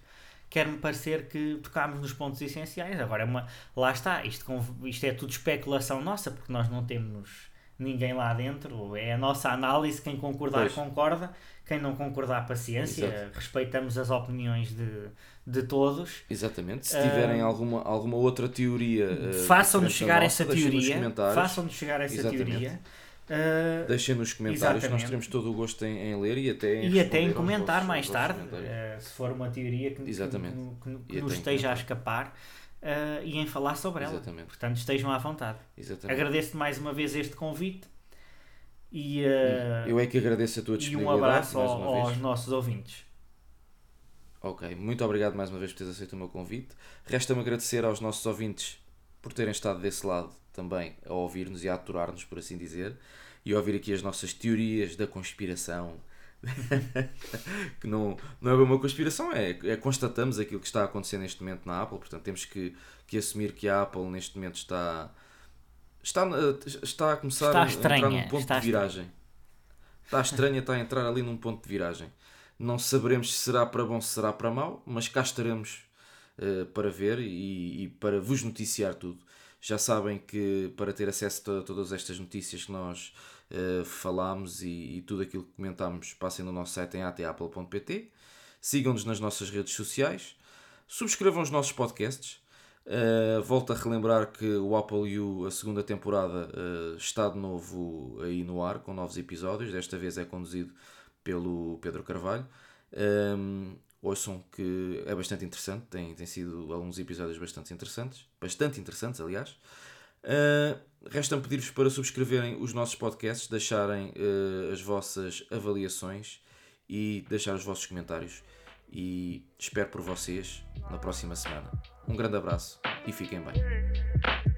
[SPEAKER 2] quer-me parecer que tocámos nos pontos essenciais. Agora, é uma, lá está, isto, isto é tudo especulação nossa, porque nós não temos ninguém lá dentro, é a nossa análise, quem concordar
[SPEAKER 1] Pois.
[SPEAKER 2] concorda, quem não concordar paciência,
[SPEAKER 1] Exato.
[SPEAKER 2] respeitamos as opiniões de, de todos.
[SPEAKER 1] Exatamente. Se tiverem alguma, alguma outra teoria. eh,
[SPEAKER 2] Façam-nos
[SPEAKER 1] diferente da
[SPEAKER 2] chegar essa teoria, façam-nos chegar essa teoria. Uh,
[SPEAKER 1] Deixem nos comentários, que nós
[SPEAKER 2] Exatamente.
[SPEAKER 1] teremos todo o gosto em, em ler e até em
[SPEAKER 2] e até em comentar
[SPEAKER 1] vossos-
[SPEAKER 2] mais tarde, uh, se for uma teoria que,
[SPEAKER 1] Exatamente.
[SPEAKER 2] que- que- que nos esteja a escapar uh, e em falar sobre ela.
[SPEAKER 1] Exatamente.
[SPEAKER 2] Portanto, estejam à vontade.
[SPEAKER 1] Exatamente.
[SPEAKER 2] Agradeço-te mais uma vez este convite e, uh,
[SPEAKER 1] Eu é que agradeço a tua
[SPEAKER 2] e um
[SPEAKER 1] disponibilidade
[SPEAKER 2] abraço ao- aos nossos ouvintes.
[SPEAKER 1] Ok, muito obrigado mais uma vez por teres aceito o meu convite. Resta-me agradecer aos nossos ouvintes por terem estado desse lado também a ouvir-nos e a aturar-nos, por assim dizer, e a ouvir aqui as nossas teorias da conspiração. que não, não é uma conspiração, é, é constatamos aquilo que está a acontecer neste momento na Apple, portanto temos que, que assumir que a Apple neste momento está, está, está a começar
[SPEAKER 2] Está
[SPEAKER 1] a entrar num ponto de viragem. Está estranha, está a entrar ali num ponto de viragem. Não saberemos se será para bom, se será para mau, mas cá estaremos uh, para ver e, e, para vos noticiar tudo. Já sabem que para ter acesso a todas estas notícias que nós uh, falámos e, e, tudo aquilo que comentámos, passem no nosso site em atapple.pt. Sigam-nos nas nossas redes sociais. Subscrevam os nossos podcasts. Uh, volto a relembrar que o Apple U, a segunda temporada, uh, está de novo aí no ar, com novos episódios. Desta vez é conduzido pelo Pedro Carvalho. Um, ehm, ouçam que é bastante interessante, tem, tem sido alguns episódios bastante interessantes, bastante interessantes, aliás. Uh, Resta-me pedir-vos para subscreverem os nossos podcasts, deixarem uh, as vossas avaliações e deixar os vossos comentários. E espero por vocês na próxima semana. Um grande abraço e fiquem bem.